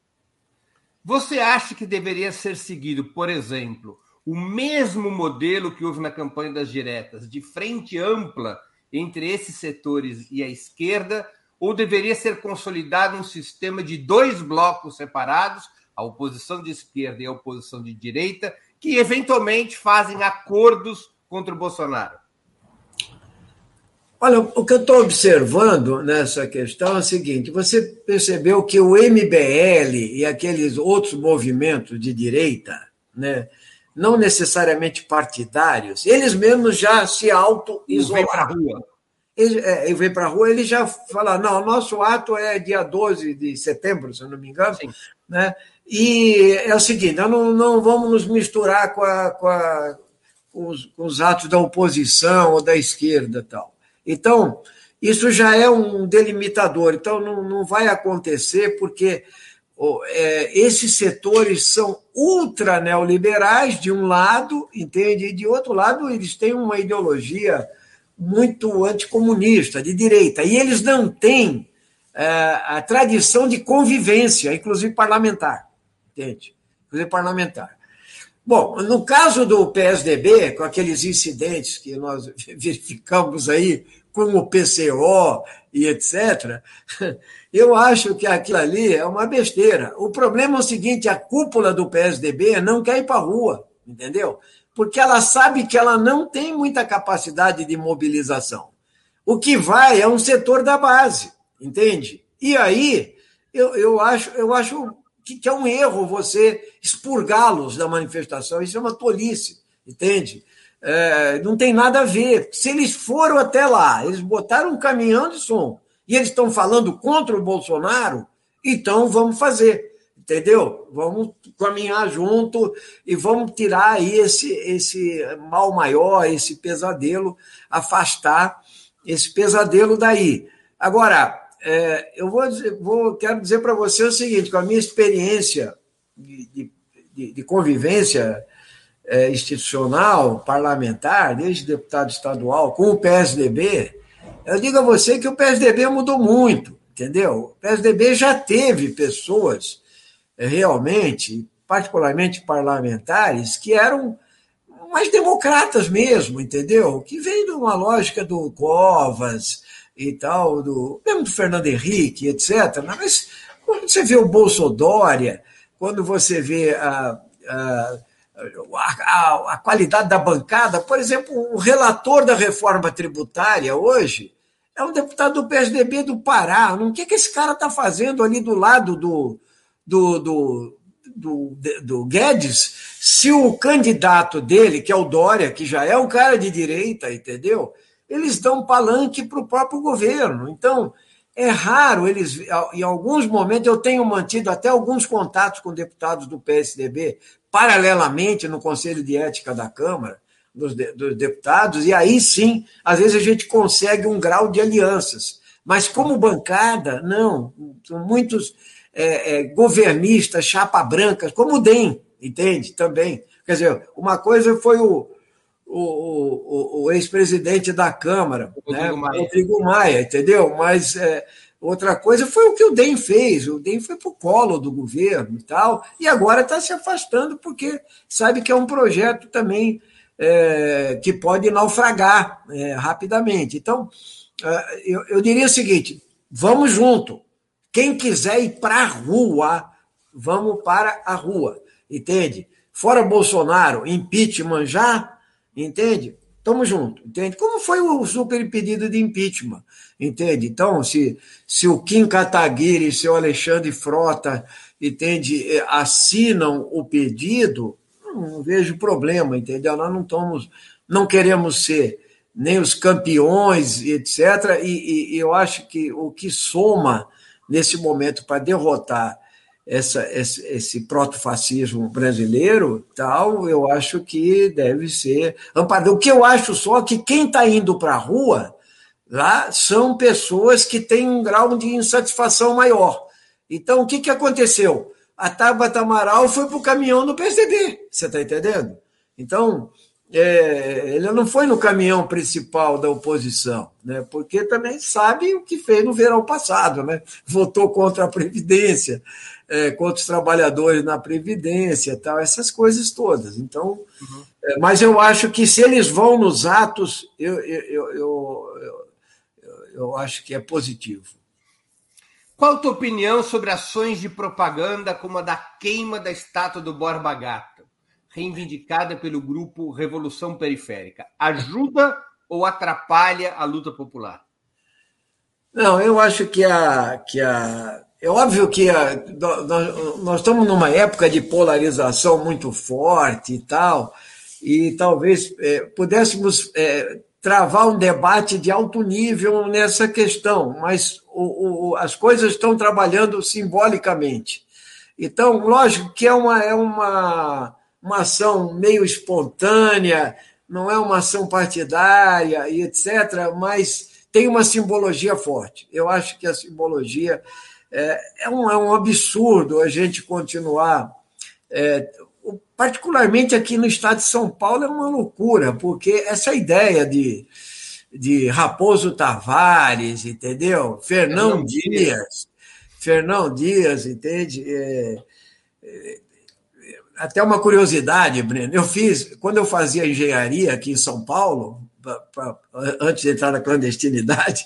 Você acha que deveria ser seguido, por exemplo, o mesmo modelo que houve na campanha das diretas, de frente ampla entre esses setores e a esquerda, ou deveria ser consolidado um sistema de dois blocos separados, a oposição de esquerda e a oposição de direita, que eventualmente fazem acordos contra o Bolsonaro? Olha, o que eu estou observando nessa questão é o seguinte: você percebeu que o MBL e aqueles outros movimentos de direita, né, não necessariamente partidários, eles mesmos já se auto-isolaram. para a rua. Ele, é, ele vem para a rua, ele já fala: não, o nosso ato é dia 12 de setembro, se eu não me engano. Sim. Né? E é o seguinte: não, não vamos nos misturar com, a, com, a, com, os, com os atos da oposição ou da esquerda tal. Então, isso já é um delimitador. Então, não, não vai acontecer, porque esses setores são ultra neoliberais, de um lado, entende? E de outro lado, eles têm uma ideologia muito anticomunista, de direita. E eles não têm é, a tradição de convivência, inclusive parlamentar. Entende? Inclusive parlamentar. Bom, no caso do PSDB, com aqueles incidentes que nós verificamos aí com o PCO e etc., eu acho que aquilo ali é uma besteira. O problema é o seguinte: a cúpula do PSDB não quer ir para a rua, entendeu? Porque ela sabe que ela não tem muita capacidade de mobilização. O que vai é um setor da base, entende? E aí, eu, eu acho, eu acho que, que é um erro você expurgá-los da manifestação. Isso é uma tolice, entende? É, não tem nada a ver. Se eles foram até lá, eles botaram um caminhão de som e eles estão falando contra o Bolsonaro, então vamos fazer, entendeu? Vamos caminhar junto e vamos tirar aí esse, esse mal maior, esse pesadelo, afastar esse pesadelo daí. Agora, é, eu vou, dizer, vou quero dizer para você o seguinte: com a minha experiência de, de, de convivência é, institucional, parlamentar, desde deputado estadual, com o PSDB, eu digo a você que o PSDB mudou muito, entendeu? O PSDB já teve pessoas é, realmente, particularmente parlamentares, que eram mais democratas mesmo, entendeu? Que vem de uma lógica do Covas, e tal, do, mesmo do Fernando Henrique, etc. Mas quando você vê o Bolsodória, quando você vê a, a, a, a, qualidade da bancada, por exemplo, o relator da reforma tributária hoje é um deputado do PSDB do Pará. O que, é que esse cara está fazendo ali do lado do, do, do, do, do Guedes, se o candidato dele, que é o Dória, que já é um cara de direita, entendeu? eles dão palanque para o próprio governo. Então, é raro eles. Em alguns momentos, eu tenho mantido até alguns contatos com deputados do PSDB, paralelamente no Conselho de Ética da Câmara, dos, dos deputados, e aí sim, às vezes a gente consegue um grau de alianças. Mas como bancada, não. São muitos é, é, governistas, chapa brancas, como o DEM, entende? Também. Quer dizer, uma coisa foi o, o, o, o ex-presidente da Câmara, Rodrigo, né? Maia. Rodrigo Maia, entendeu? Mas é, outra coisa foi o que o DEM fez. O DEM foi para o colo do governo e tal, e agora está se afastando porque sabe que é um projeto também é, que pode naufragar é, rapidamente. Então, é, eu, eu diria o seguinte: vamos junto. Quem quiser ir para a rua, vamos para a rua, entende? Fora Bolsonaro, impeachment já, entende? Estamos juntos, entende? Como foi o super pedido de impeachment, entende? Então, se, se o Kim Kataguiri e seu Alexandre Frota, entende, eh, assinam o pedido, não vejo problema, entendeu? Nós não estamos, não queremos ser nem os campeões, etc. E, e, eu acho que o que soma nesse momento para derrotar essa, esse, esse protofascismo brasileiro, tal, eu acho que deve ser amparado. O que eu acho só que quem está indo para a rua lá são pessoas que têm um grau de insatisfação maior. Então, o que, que aconteceu? A Tabata Amaral foi para o caminhão do PSDB, você está entendendo? Então, é, ele não foi no caminhão principal da oposição, né? porque também sabe o que fez no verão passado, né? votou contra a Previdência, é, contra os trabalhadores na Previdência, tal, essas coisas todas. Então, uhum. é, mas eu acho que se eles vão nos atos, eu, eu, eu, eu, eu acho que é positivo. Qual a tua opinião sobre ações de propaganda como a da queima da estátua do Borba Gato? reivindicada pelo grupo Revolução Periférica. Ajuda ou atrapalha a luta popular? Não, eu acho que a. Que a é óbvio que a, nós, nós estamos numa época de polarização muito forte e tal, e talvez é, pudéssemos é, travar um debate de alto nível nessa questão, mas o, o, as coisas estão trabalhando simbolicamente. Então, lógico que é uma, é uma uma ação meio espontânea, não é uma ação partidária e etc., mas tem uma simbologia forte. Eu acho que a simbologia é, é, um, é um absurdo a gente continuar. É, particularmente aqui no estado de São Paulo é uma loucura, porque essa ideia de, de Raposo Tavares, entendeu? Fernão Dias, Fernão Dias, entende? É, é até uma curiosidade, Breno. Eu fiz, quando eu fazia engenharia aqui em São Paulo, pra, antes de entrar na clandestinidade,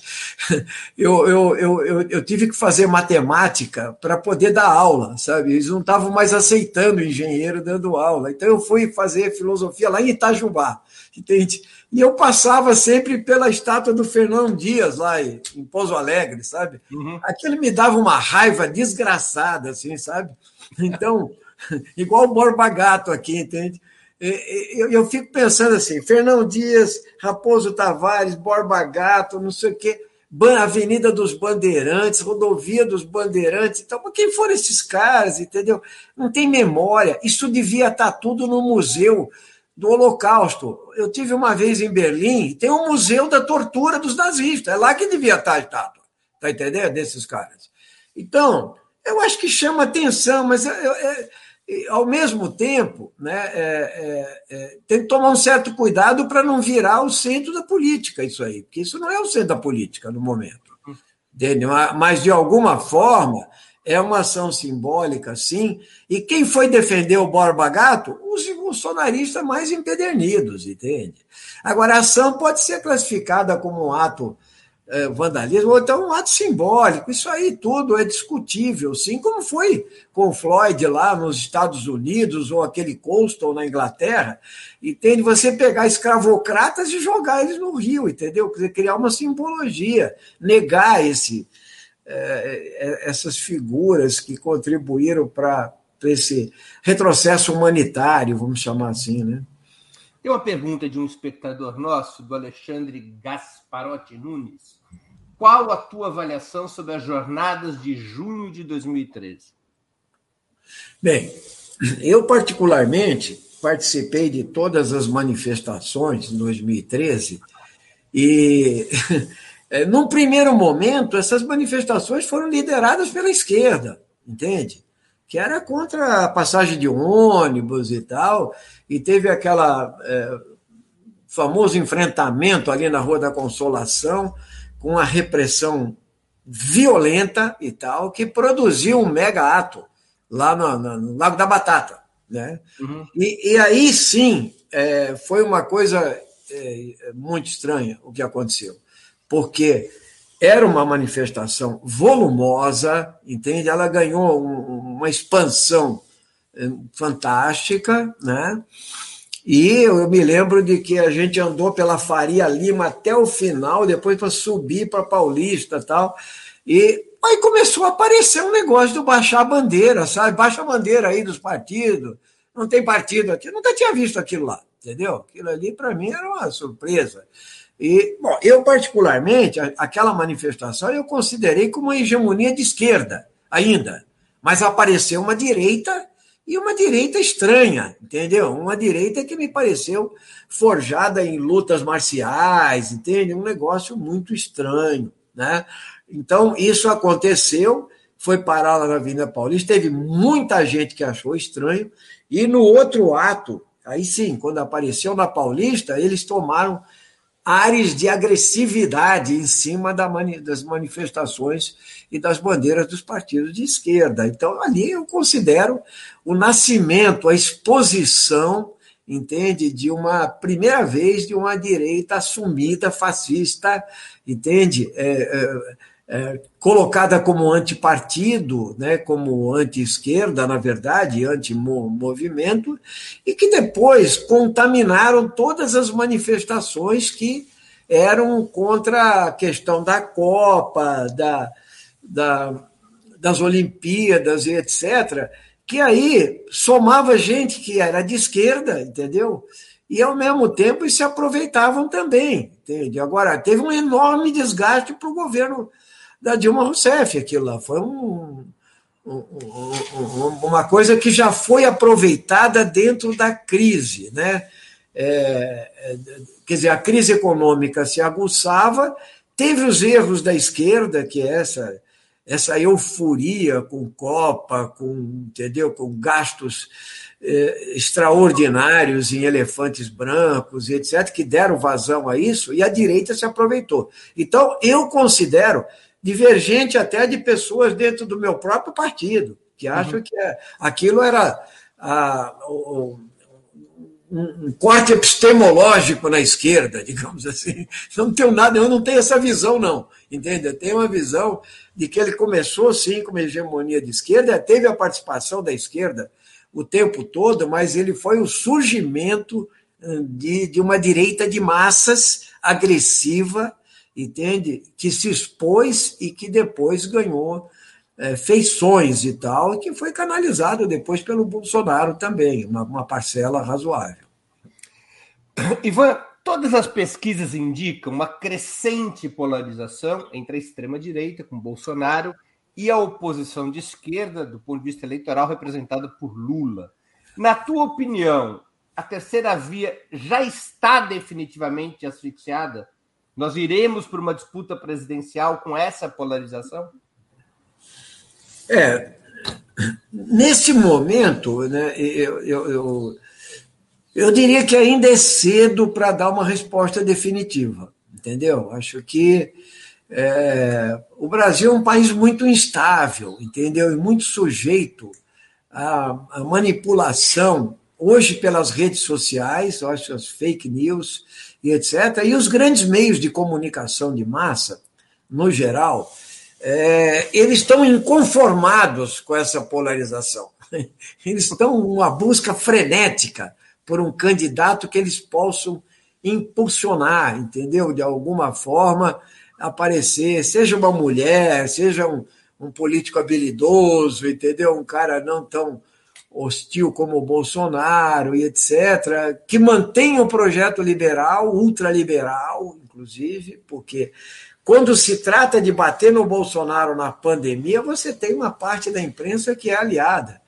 eu, eu, eu, eu, eu tive que fazer matemática para poder dar aula, sabe? Eles não estavam mais aceitando engenheiro dando aula. Então eu fui fazer filosofia lá em Itajubá, entende? E eu passava sempre pela estátua do Fernão Dias, lá em Pouso Alegre, sabe? Uhum. Aquilo me dava uma raiva desgraçada, assim, sabe? Então. igual o Borba Gato aqui, entende? Eu, fico pensando assim, Fernão Dias, Raposo Tavares, Borba Gato, não sei o quê, Avenida dos Bandeirantes, Rodovia dos Bandeirantes, então, quem foram esses caras, entendeu? Não tem memória, isso devia estar tudo no museu do Holocausto. Eu tive uma vez em Berlim, tem um museu da tortura dos nazistas, é lá que devia estar a estátua, tá entendendo? Desses caras. Então, eu acho que chama atenção, mas eu, eu, e, ao mesmo tempo, né, é, é, é, tem que tomar um certo cuidado para não virar o centro da política, isso aí, porque isso não é o centro da política no momento. Entendeu? Mas, de alguma forma, é uma ação simbólica, sim. E quem foi defender o Borba Gato? Os bolsonaristas mais empedernidos, entende? Agora, a ação pode ser classificada como um ato é, vandalismo, ou então um ato simbólico. Isso aí tudo é discutível, sim, como foi com Floyd lá nos Estados Unidos, ou aquele Colston na Inglaterra, entende? Você pegar escravocratas e jogar eles no rio, entendeu? Quer dizer, criar uma simbologia, negar esse, é, é essas figuras que contribuíram para esse retrocesso humanitário, vamos chamar assim, né? Tem uma pergunta de um espectador nosso, do Alexandre Gasparotti Nunes. Qual a tua avaliação sobre as jornadas de junho de 2013? Bem, eu particularmente participei de todas as manifestações em 2013 e, num primeiro momento, essas manifestações foram lideradas pela esquerda, entende? Que era contra a passagem de ônibus e tal, e teve aquela é, famoso enfrentamento ali na Rua da Consolação, com a repressão violenta e tal, que produziu um mega ato lá no, no, no Lago da Batata. Né? Uhum. E, e, aí sim é, foi uma coisa é, muito estranha o que aconteceu, porque era uma manifestação volumosa, entende? Ela ganhou um, uma expansão é, fantástica, né? E eu me lembro de que a gente andou pela Faria Lima até o final, depois para subir para Paulista tal. E aí começou a aparecer um negócio de baixar a bandeira, sabe? Baixa a bandeira aí dos partidos. Não tem partido aqui. Eu nunca tinha visto aquilo lá, entendeu? Aquilo ali, para mim, era uma surpresa. E, bom, eu, particularmente, aquela manifestação eu considerei como uma hegemonia de esquerda, ainda. Mas apareceu uma direita e uma direita estranha, entendeu? Uma direita que me pareceu forjada em lutas marciais, entende? Um negócio muito estranho, né? Então, isso aconteceu, foi parar lá na Avenida Paulista, teve muita gente que achou estranho, e no outro ato, aí sim, quando apareceu na Paulista, eles tomaram ares de agressividade em cima das manifestações e das bandeiras dos partidos de esquerda. Então, ali eu considero o nascimento, a exposição, entende, de uma primeira vez de uma direita assumida fascista, entende? É, é, colocada como antipartido, né, como anti-esquerda, na verdade, anti-movimento, e que depois contaminaram todas as manifestações que eram contra a questão da Copa, da, da, das Olimpíadas e etc., que aí somava gente que era de esquerda, entendeu? E ao mesmo tempo se aproveitavam também, entende? Agora, teve um enorme desgaste para o governo da Dilma Rousseff, aquilo lá. Foi um, um, um, uma coisa que já foi aproveitada dentro da crise. Né? É, é, quer dizer, a crise econômica se aguçava, teve os erros da esquerda, que é essa, essa euforia com Copa, com, entendeu? com gastos é, extraordinários em elefantes brancos e etc., que deram vazão a isso, e a direita se aproveitou. Então, eu considero divergente até de pessoas dentro do meu próprio partido, que acham uhum. que é, aquilo era a, o, um, um corte epistemológico na esquerda, digamos assim. Não tenho nada, eu não tenho essa visão, não. Entende? Eu tenho uma visão de que ele começou, sim, com uma hegemonia de esquerda, teve a participação da esquerda o tempo todo, mas ele foi o surgimento hum, de, de uma direita de massas agressiva entende? Que se expôs e que depois ganhou é, feições e tal, e que foi canalizado depois pelo Bolsonaro também, uma, uma parcela razoável. Ivan, todas as pesquisas indicam uma crescente polarização entre a extrema-direita, com Bolsonaro, e a oposição de esquerda, do ponto de vista eleitoral, representada por Lula. Na tua opinião, a terceira via já está definitivamente asfixiada nós iremos para uma disputa presidencial com essa polarização? É, nesse momento, né, eu, eu, eu, eu diria que ainda é cedo para dar uma resposta definitiva, entendeu? Acho que é, o Brasil é um país muito instável, entendeu? E muito sujeito à, à manipulação, hoje pelas redes sociais, acho as fake news, e etc. E os grandes meios de comunicação de massa, no geral, é, eles estão inconformados com essa polarização. Eles estão numa busca frenética por um candidato que eles possam impulsionar, entendeu? De alguma forma aparecer, seja uma mulher, seja um, um político habilidoso, entendeu? Um cara não tão hostil como o Bolsonaro e etc., que mantém o projeto liberal, ultraliberal, inclusive, porque quando se trata de bater no Bolsonaro na pandemia, você tem uma parte da imprensa que é aliada,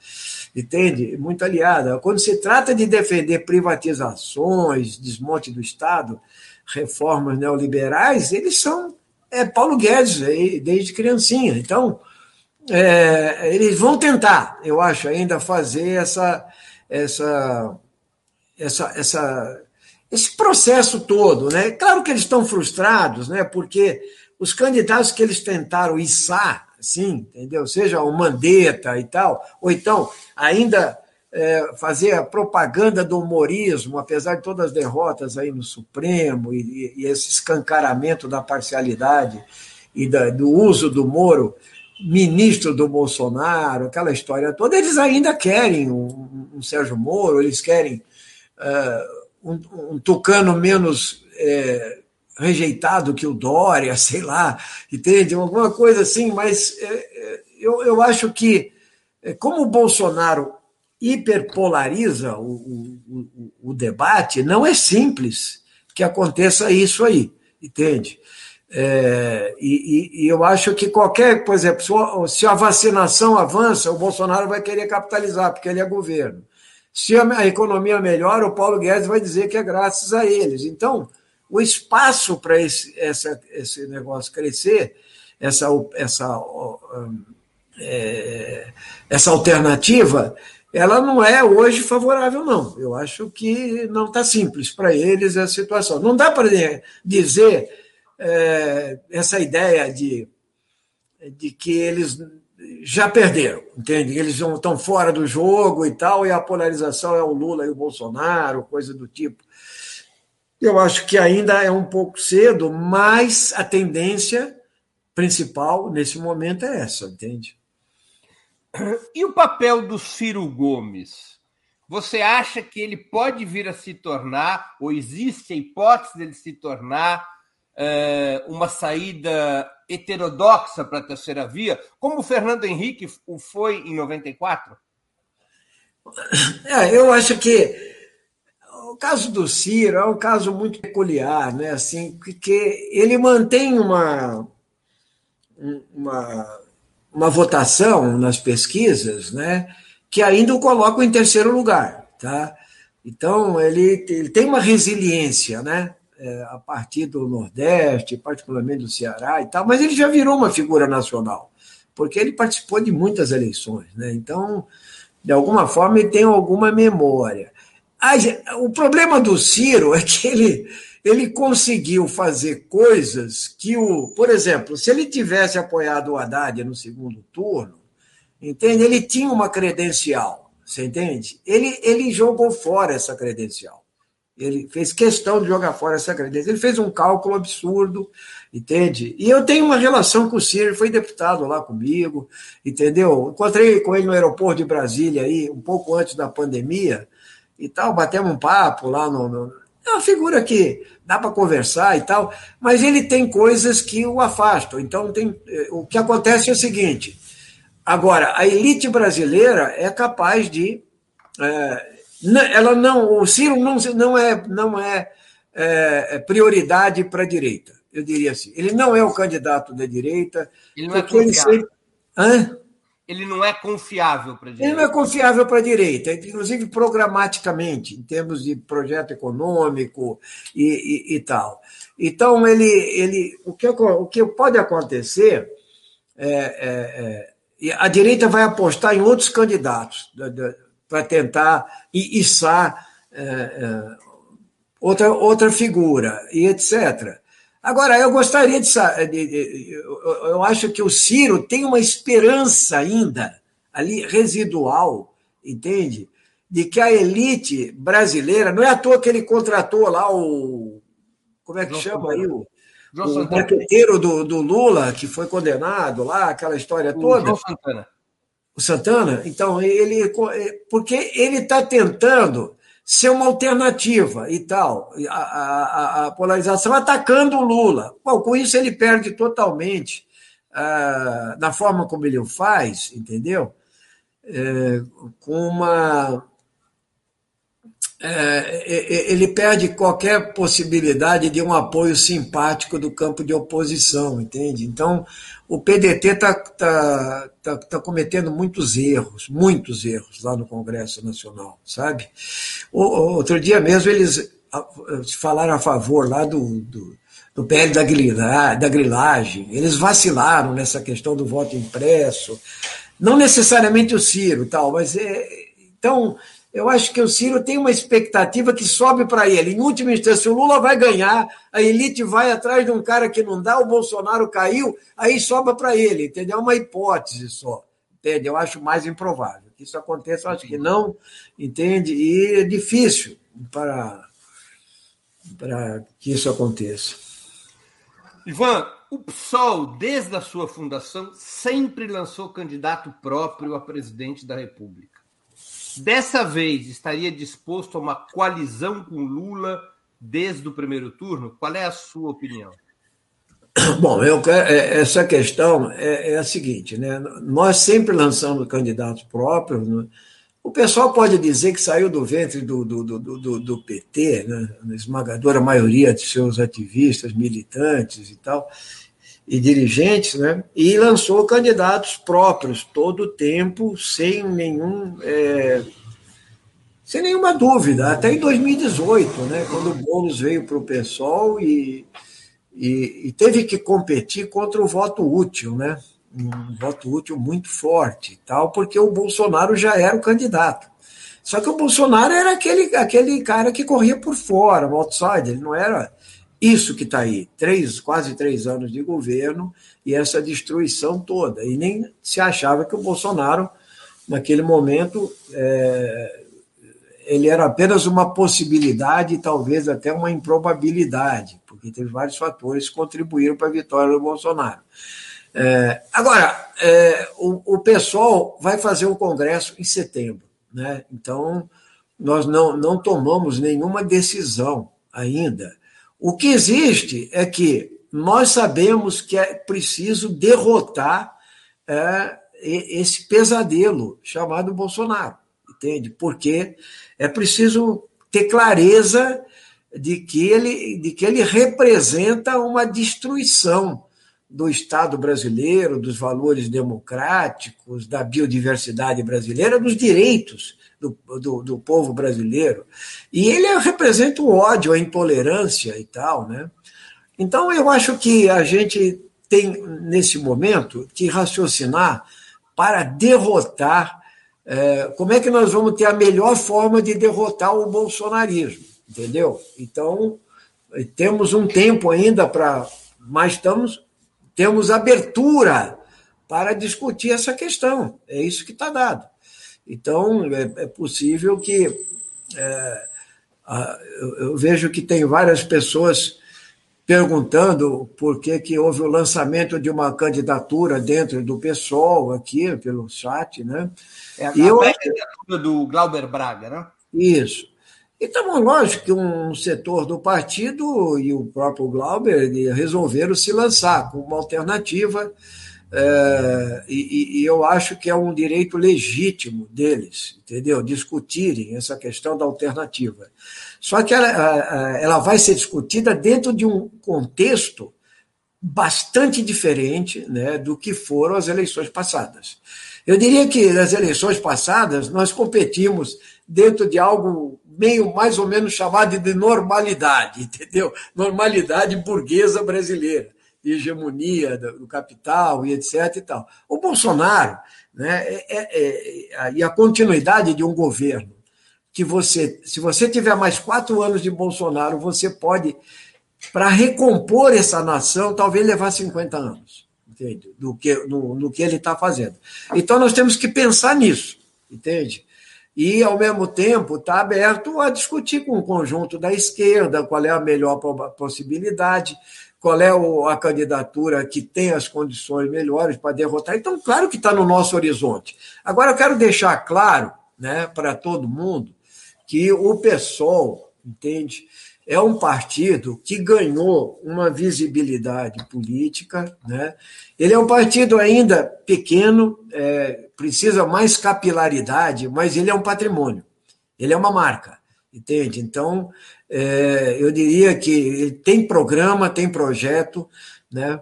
entende? Muito aliada. Quando se trata de defender privatizações, desmonte do Estado, reformas neoliberais, eles são é, Paulo Guedes, desde criancinha. Então, é, eles vão tentar, eu acho, ainda fazer essa, essa, essa, essa, esse processo todo. Né? Claro que eles estão frustrados, né? porque os candidatos que eles tentaram içar, assim, entendeu? seja o Mandetta e tal, ou então ainda é, fazer a propaganda do humorismo, apesar de todas as derrotas aí no Supremo e, e esse escancaramento da parcialidade e da, do uso do Moro ministro do Bolsonaro, aquela história toda, eles ainda querem um, um Sérgio Moro, eles querem um, um, tucano menos é, rejeitado que o Dória, sei lá, entende? Alguma coisa assim, mas é, eu, eu acho que, como o Bolsonaro hiperpolariza o, o, o, debate, não é simples que aconteça isso aí, entende? É, e, e, eu acho que qualquer, por exemplo, se a vacinação avança, o Bolsonaro vai querer capitalizar, porque ele é governo. Se a economia melhora, o Paulo Guedes vai dizer que é graças a eles. Então, o espaço para esse, esse negócio crescer, essa, essa, é, essa alternativa, ela não é hoje favorável, não. Eu acho que não está simples para eles a situação. Não dá para dizer é, essa ideia de, de que eles já perderam, entende? Eles estão fora do jogo e tal, e a polarização é o Lula e o Bolsonaro, coisa do tipo. Eu acho que ainda é um pouco cedo, mas a tendência principal nesse momento é essa, entende? E o papel do Ciro Gomes? Você acha que ele pode vir a se tornar, ou existe a hipótese dele se tornar, é, uma saída heterodoxa para a terceira via, como o Fernando Henrique o foi em 94? É, eu acho que o caso do Ciro é um caso muito peculiar, né? Assim, porque ele mantém uma, uma, uma votação nas pesquisas, né? Que ainda o coloca em terceiro lugar, tá? Então ele, ele tem uma resiliência, né? É, a partir do Nordeste, particularmente do Ceará e tal, mas ele já virou uma figura nacional, porque ele participou de muitas eleições, né? Então, de alguma forma, ele tem alguma memória. O problema do Ciro é que ele, ele conseguiu fazer coisas que o. Por exemplo, se ele tivesse apoiado o Haddad no segundo turno, entende? Ele tinha uma credencial, você entende? Ele, ele jogou fora essa credencial. Ele fez questão de jogar fora essa credencial. Ele fez um cálculo absurdo, entende? E eu tenho uma relação com o Ciro, foi deputado lá comigo, entendeu? Encontrei com ele no aeroporto de Brasília aí, um pouco antes da pandemia e tal, batemos um papo lá no, no é uma figura que dá para conversar e tal, mas ele tem coisas que o afastam. Então, tem, eh, o que acontece é o seguinte: agora, a elite brasileira é capaz de é, ela não, o Ciro não, não é, não é, é, é prioridade para a direita, eu diria assim. Ele não é o candidato da direita. Ele não é confiável. Ele, Hã? ele não é confiável para a direita. Ele não é confiável para a direita, inclusive programaticamente, em termos de projeto econômico e, e, e tal. Então, ele, ele, o, que, o que pode acontecer é, é, é, a direita vai apostar em outros candidatos para tentar içar é, é, outra, outra figura e etc. Agora, eu gostaria de, de, Eu acho que o Ciro tem uma esperança ainda, ali residual, entende? De que a elite brasileira. Não é à toa que ele contratou lá o. Como é que João chama aí? O, o marqueteiro do, do Lula, que foi condenado lá, aquela história toda. O João Santana o Santana, então, ele. Porque ele está tentando ser uma alternativa e tal. A, a, a, polarização atacando o Lula. Bom, com isso ele perde totalmente uh, na forma como ele o faz, entendeu? É, com uma é, é, é, ele perde qualquer possibilidade de um apoio simpático do campo de oposição, entende? Então, o PDT está tá, tá, tá cometendo muitos erros, muitos erros lá no Congresso Nacional, sabe? O, outro dia mesmo eles falaram a favor lá do, do, do PL da, da grilagem, eles vacilaram nessa questão do voto impresso, não necessariamente o Ciro, tal, mas é, então eu acho que o Ciro tem uma expectativa que sobe para ele. Em última instância, o Lula vai ganhar, a elite vai atrás de um cara que não dá, o Bolsonaro caiu, aí sobra para ele, entendeu? É uma hipótese só, entende? Eu acho mais improvável que isso aconteça, eu acho que não, entende? E é difícil para, para que isso aconteça. Ivan, o PSOL, desde a sua fundação, sempre lançou candidato próprio a presidente da República. Dessa vez estaria disposto a uma coalizão com Lula desde o primeiro turno? Qual é a sua opinião? Bom, eu, é, essa questão é, é, a seguinte, né? Nós sempre lançamos candidatos próprios. Né? O pessoal pode dizer que saiu do ventre do, do, do, do, do PT, né? esmagadora maioria de seus ativistas, militantes e tal, e dirigentes, né? e lançou candidatos próprios todo o tempo, sem nenhum. É, sem nenhuma dúvida, até em 2018, né, quando o Boulos veio para o PSOL e e, e, teve que competir contra o voto útil, né? Um voto útil muito forte, tal, porque o Bolsonaro já era o candidato. Só que o Bolsonaro era aquele, aquele cara que corria por fora, o outsider, ele não era isso que está aí, três, quase três anos de governo e essa destruição toda. E nem se achava que o Bolsonaro, naquele momento, é, ele era apenas uma possibilidade, talvez até uma improbabilidade, porque teve vários fatores que contribuíram para a vitória do Bolsonaro. É, agora, é, o, o pessoal vai fazer um congresso em setembro, né? então nós não, não tomamos nenhuma decisão ainda. O que existe é que nós sabemos que é preciso derrotar é, esse pesadelo chamado Bolsonaro, entende? Porque é preciso ter clareza de que ele, de que ele representa uma destruição do Estado brasileiro, dos valores democráticos, da biodiversidade brasileira, dos direitos do, do, do povo brasileiro. E ele representa o ódio, a intolerância e tal. Né? Então, eu acho que a gente tem, nesse momento, que raciocinar para derrotar é, como é que nós vamos ter a melhor forma de derrotar o bolsonarismo, entendeu? Então, temos um tempo ainda para. Mas estamos, temos abertura para discutir essa questão. É isso que está dado. Então, é, é possível que. É, a, eu, eu vejo que tem várias pessoas perguntando por que, que houve o lançamento de uma candidatura dentro do PSOL aqui, pelo chat, né? É a, eu, candidatura do Glauber Braga, né? Isso. Então, lógico que um setor do partido e o próprio Glauber resolveram se lançar como uma alternativa, é, e, e, eu acho que é um direito legítimo deles, entendeu? Discutirem essa questão da alternativa. Só que ela, ela vai ser discutida dentro de um contexto bastante diferente né, do que foram as eleições passadas. Eu diria que nas eleições passadas nós competimos dentro de algo meio mais ou menos chamado de normalidade, entendeu? Normalidade burguesa brasileira, de hegemonia do capital e etc. E, tal. O Bolsonaro né, é, é, é, e a continuidade de um governo que você, se você tiver mais quatro anos de Bolsonaro, você pode, para recompor essa nação, talvez levar 50 anos, entende? Do que, no, no que ele está fazendo. Então nós temos que pensar nisso, entende? E, ao mesmo tempo, está aberto a discutir com o conjunto da esquerda qual é a melhor possibilidade, qual é a candidatura que tem as condições melhores para derrotar. Então, claro que está no nosso horizonte. Agora, eu quero deixar claro né, para todo mundo que o PSOL, entende, é um partido que ganhou uma visibilidade política, né? Ele é um partido ainda pequeno, é, precisa mais capilaridade, mas ele é um patrimônio, ele é uma marca, entende? Então, é, eu diria que ele tem programa, tem projeto, né?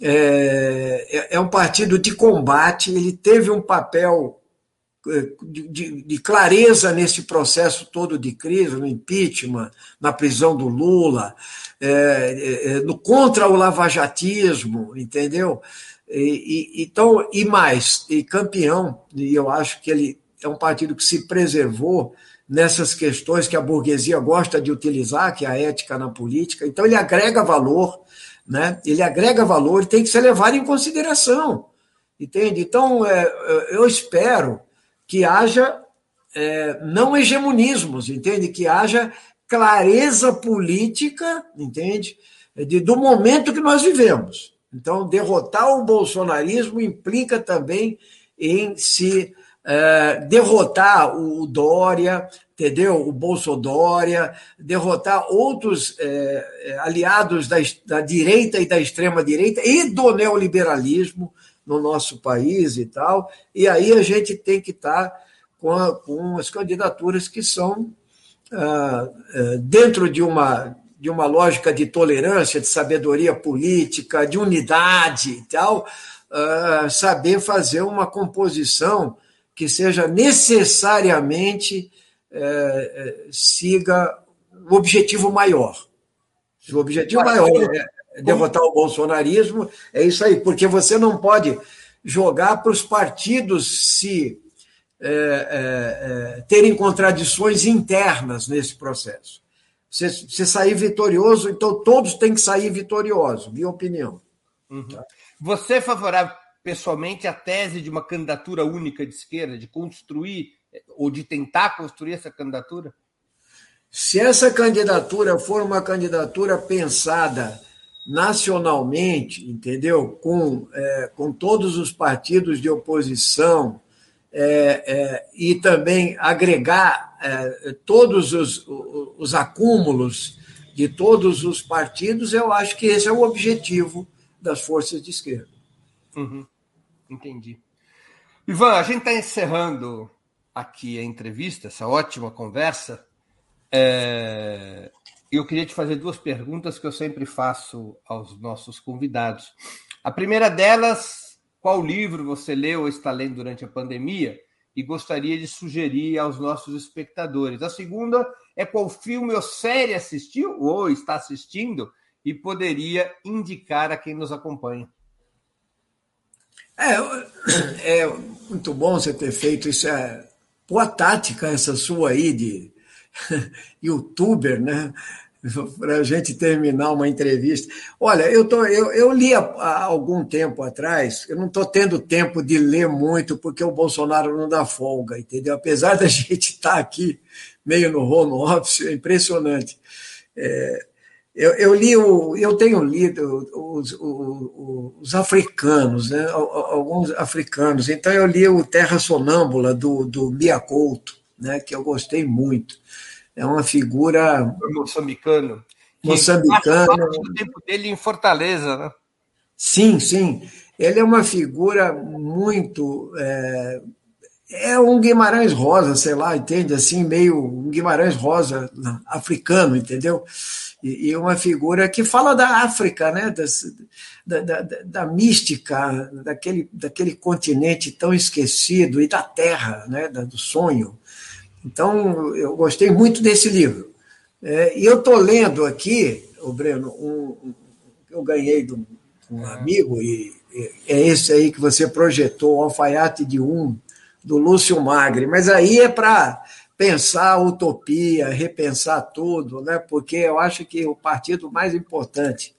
É, é, é um partido de combate, ele teve um papel de, de, clareza nesse processo todo de crise, no impeachment, na prisão do Lula, é, é, no contra o lavajatismo, entendeu? E, e, então, e mais, e campeão, e eu acho que ele é um partido que se preservou nessas questões que a burguesia gosta de utilizar, que é a ética na política. Então, ele agrega valor, né? ele agrega valor e tem que ser levado em consideração. Entende? Então, é, eu espero que haja é, não hegemonismos, entende? Que haja clareza política, entende? De, do momento que nós vivemos. Então, derrotar o bolsonarismo implica também em se é, derrotar o Dória, entendeu? O Bolsonaro, derrotar outros é, aliados da, da direita e da extrema-direita e do neoliberalismo no nosso país e tal. E aí a gente tem que estar com, a, com as candidaturas que são ah, ah, dentro de uma, de uma lógica de tolerância, de sabedoria política, de unidade e tal, ah, saber fazer uma composição que seja necessariamente eh, eh, siga o objetivo maior. O objetivo maior é derrotar o bolsonarismo, é isso aí, porque você não pode jogar para os partidos se é, é, é, terem contradições internas nesse processo. Você, você, sair vitorioso, então todos têm que sair vitoriosos, minha opinião. Uhum. Tá? Você é favorável pessoalmente à tese de uma candidatura única de esquerda, de construir ou de tentar construir essa candidatura? Se essa candidatura for uma candidatura pensada nacionalmente, entendeu? Com, é, com todos os partidos de oposição é, é, e também agregar é, todos os, os acúmulos de todos os partidos, eu acho que esse é o objetivo das forças de esquerda. Uhum. Entendi. Ivan, a gente está encerrando aqui a entrevista, essa ótima conversa. É, eu queria te fazer duas perguntas que eu sempre faço aos nossos convidados. A primeira delas, qual livro você leu ou está lendo durante a pandemia e gostaria de sugerir aos nossos espectadores? A segunda é qual filme ou série assistiu ou está assistindo e poderia indicar a quem nos acompanha. É, é muito bom você ter feito isso. É boa tática essa sua aí de youtuber, né? Para a gente terminar uma entrevista. Olha, eu, tô, eu, eu li há, há algum tempo atrás, eu não estou tendo tempo de ler muito, porque o Bolsonaro não dá folga, entendeu? Apesar da gente estar tá aqui meio no home office, é impressionante. É, eu, eu, li o, eu tenho lido os, os, os, africanos, né? alguns africanos. Então eu li o Terra Sonâmbula do, do Mia Couto, né? que eu gostei muito. É uma figura moçambicano. Moçambicano. O tempo dele em Fortaleza, né? Sim, sim. Ele é uma figura muito é, é um Guimarães Rosa, sei lá, entende? Assim, meio um Guimarães Rosa africano, entendeu? E, e uma figura que fala da África, né? Das, da, da, da, mística, daquele, daquele continente tão esquecido e da terra, né? do sonho. Então, eu gostei muito desse livro. É, e eu estou lendo aqui, o Breno, um, um, eu ganhei de um, um amigo, e, e é esse aí que você projetou, o alfaiate de um, do Lúcio Magri, mas aí é para pensar a utopia, repensar tudo, né? porque eu acho que o partido mais importante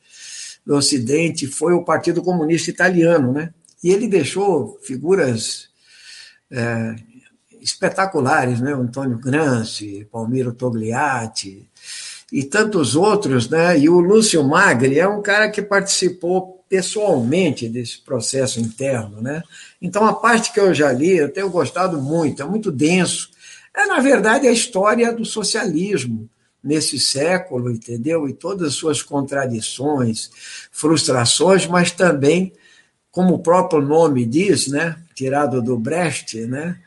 do Ocidente foi o Partido Comunista Italiano, né? e ele deixou figuras é, espetaculares, né? Antônio Gramsci, Palmiro Togliatti e tantos outros, né? E o Lúcio Magri é um cara que participou pessoalmente desse processo interno, né? Então a parte que eu já li, eu tenho gostado muito, é muito denso. É na verdade a história do socialismo nesse século, entendeu? E todas as suas contradições, frustrações, mas também, como o próprio nome diz, né? Tirado do Brecht, né?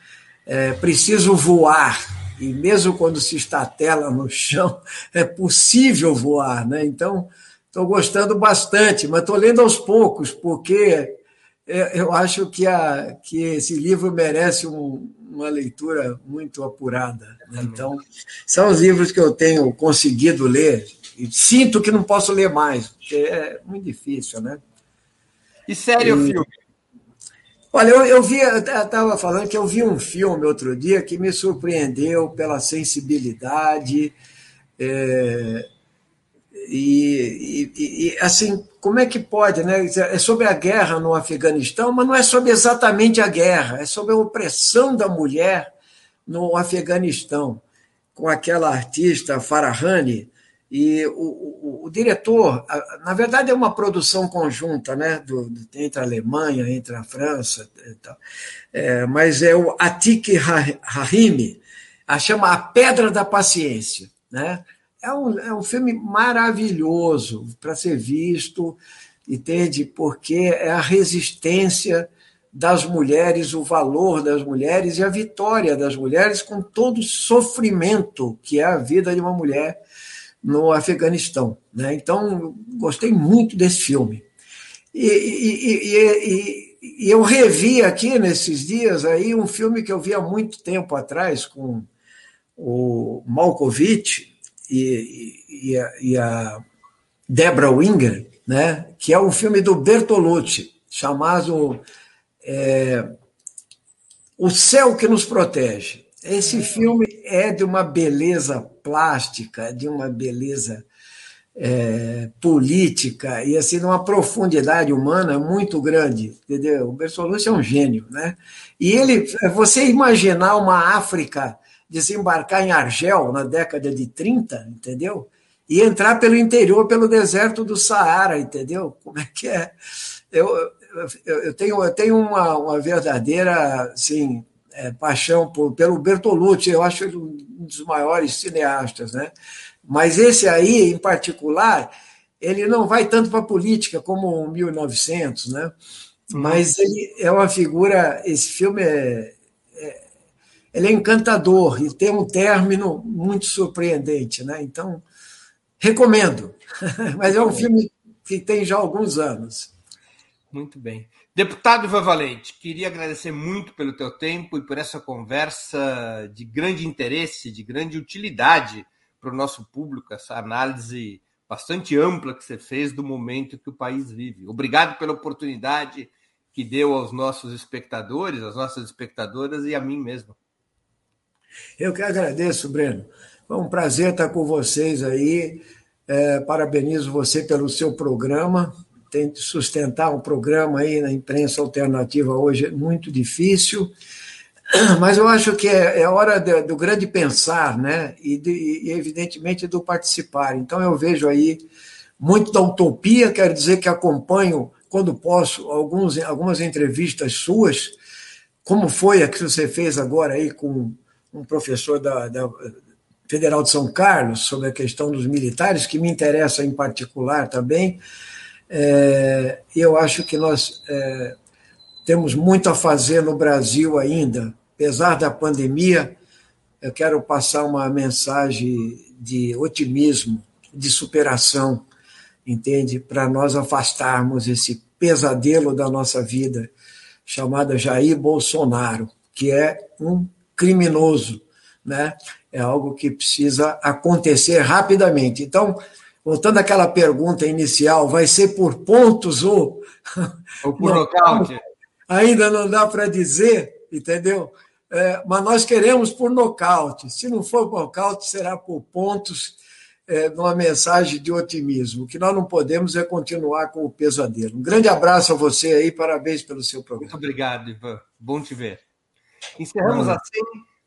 É preciso voar e mesmo quando se estatela no chão, é possível voar, né? Então Estou gostando bastante, mas estou lendo aos poucos, porque é, eu acho que, a, que esse livro merece um, uma leitura muito apurada. Né? Então, são os livros que eu tenho conseguido ler e sinto que não posso ler mais, porque é muito difícil, né? E sério o filme? Olha, eu, eu vi, eu estava falando que eu vi um filme outro dia que me surpreendeu pela sensibilidade. É, e, e, e, assim, como é que pode, né? É sobre a guerra no Afeganistão, mas não é sobre exatamente a guerra, é sobre a opressão da mulher no Afeganistão, com aquela artista Farahani, E o, o, o, diretor, na verdade, é uma produção conjunta, né, do, entre a Alemanha, entre a França, é, mas é o Atik Rahimi, a chama A Pedra da Paciência, né? É um, é um filme maravilhoso para ser visto, entende? Porque é a resistência das mulheres, o valor das mulheres e a vitória das mulheres com todo o sofrimento que é a vida de uma mulher no Afeganistão. Né? Então, gostei muito desse filme. E, e, e, e, eu revi aqui nesses dias aí um filme que eu vi há muito tempo atrás com o Malkovich e, a, e a Debra Winger, né? que é um filme do Bertolucci, chamado é, O Céu que Nos Protege. Esse filme é de uma beleza plástica, de uma beleza é, política e assim de uma profundidade humana muito grande, entendeu? O Bertolucci é um gênio, né? E ele, você imaginar uma África desembarcar em Argel na década de 30, entendeu? E entrar pelo interior, pelo deserto do Saara, entendeu? Como é que é? Eu, eu, eu tenho, eu tenho uma, uma verdadeira assim, é, paixão por, pelo Bertolucci, eu acho ele um dos maiores cineastas, né? Mas esse aí, em particular, ele não vai tanto para a política como o 1900, né? Mas ele é uma figura. Esse filme é, é, ele é encantador e tem um término muito surpreendente, né? Então recomendo. Mas é um filme que tem já alguns anos. Muito bem. Deputado Ivan Valente, queria agradecer muito pelo teu tempo e por essa conversa de grande interesse, de grande utilidade para o nosso público, essa análise bastante ampla que você fez do momento que o país vive. Obrigado pela oportunidade que deu aos nossos espectadores, às nossas espectadoras e a mim mesmo. Eu que agradeço, Breno. Foi um prazer estar com vocês aí. É, parabenizo você pelo seu programa tem sustentar um programa aí na imprensa alternativa hoje é muito difícil, mas eu acho que é, é hora do grande pensar, né? E, de, e, evidentemente, do participar. Então, eu vejo aí muito da utopia, quero dizer que acompanho, quando posso, alguns, algumas entrevistas suas, como foi a que você fez agora aí com um professor da, da Federal de São Carlos, sobre a questão dos militares, que me interessa em particular também. É, eu acho que nós é, temos muito a fazer no Brasil ainda, apesar da pandemia. Eu quero passar uma mensagem de otimismo, de superação, entende? Para nós afastarmos esse pesadelo da nossa vida, chamado Jair Bolsonaro, que é um criminoso, né? É algo que precisa acontecer rapidamente. Então, voltando àquela pergunta inicial, vai ser por pontos ou. Ou por nocaute? Ainda não dá para dizer, entendeu? É, mas nós queremos por nocaute. Se não for por nocaute, será por pontos, é, numa mensagem de otimismo. O que nós não podemos é continuar com o pesadelo. Um grande abraço a você aí, parabéns pelo seu programa. Muito obrigado, Ivan. Bom te ver. Encerramos assim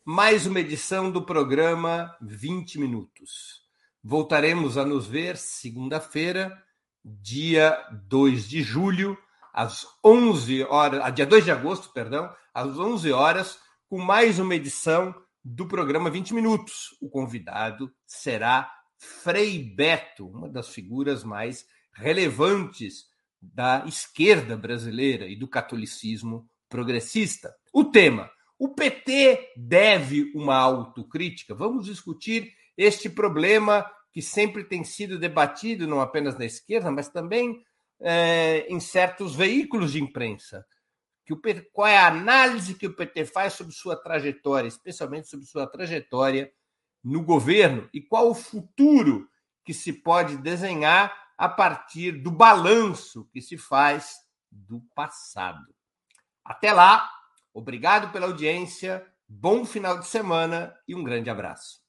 mais uma edição do programa 20 Minutos. Voltaremos a nos ver segunda-feira, dia 2 de julho, às 11 horas, a dia 2 de agosto, perdão, às 11 horas, com mais uma edição do programa 20 Minutos. O convidado será Frei Beto, uma das figuras mais relevantes da esquerda brasileira e do catolicismo progressista. O tema: o PT deve uma autocrítica? Vamos discutir este problema que sempre tem sido debatido, não apenas na esquerda, mas também é, em certos veículos de imprensa. Que o, qual é a análise que o PT faz sobre sua trajetória, especialmente sobre sua trajetória no governo, e qual o futuro que se pode desenhar a partir do balanço que se faz do passado. Até lá, obrigado pela audiência, bom final de semana e um grande abraço.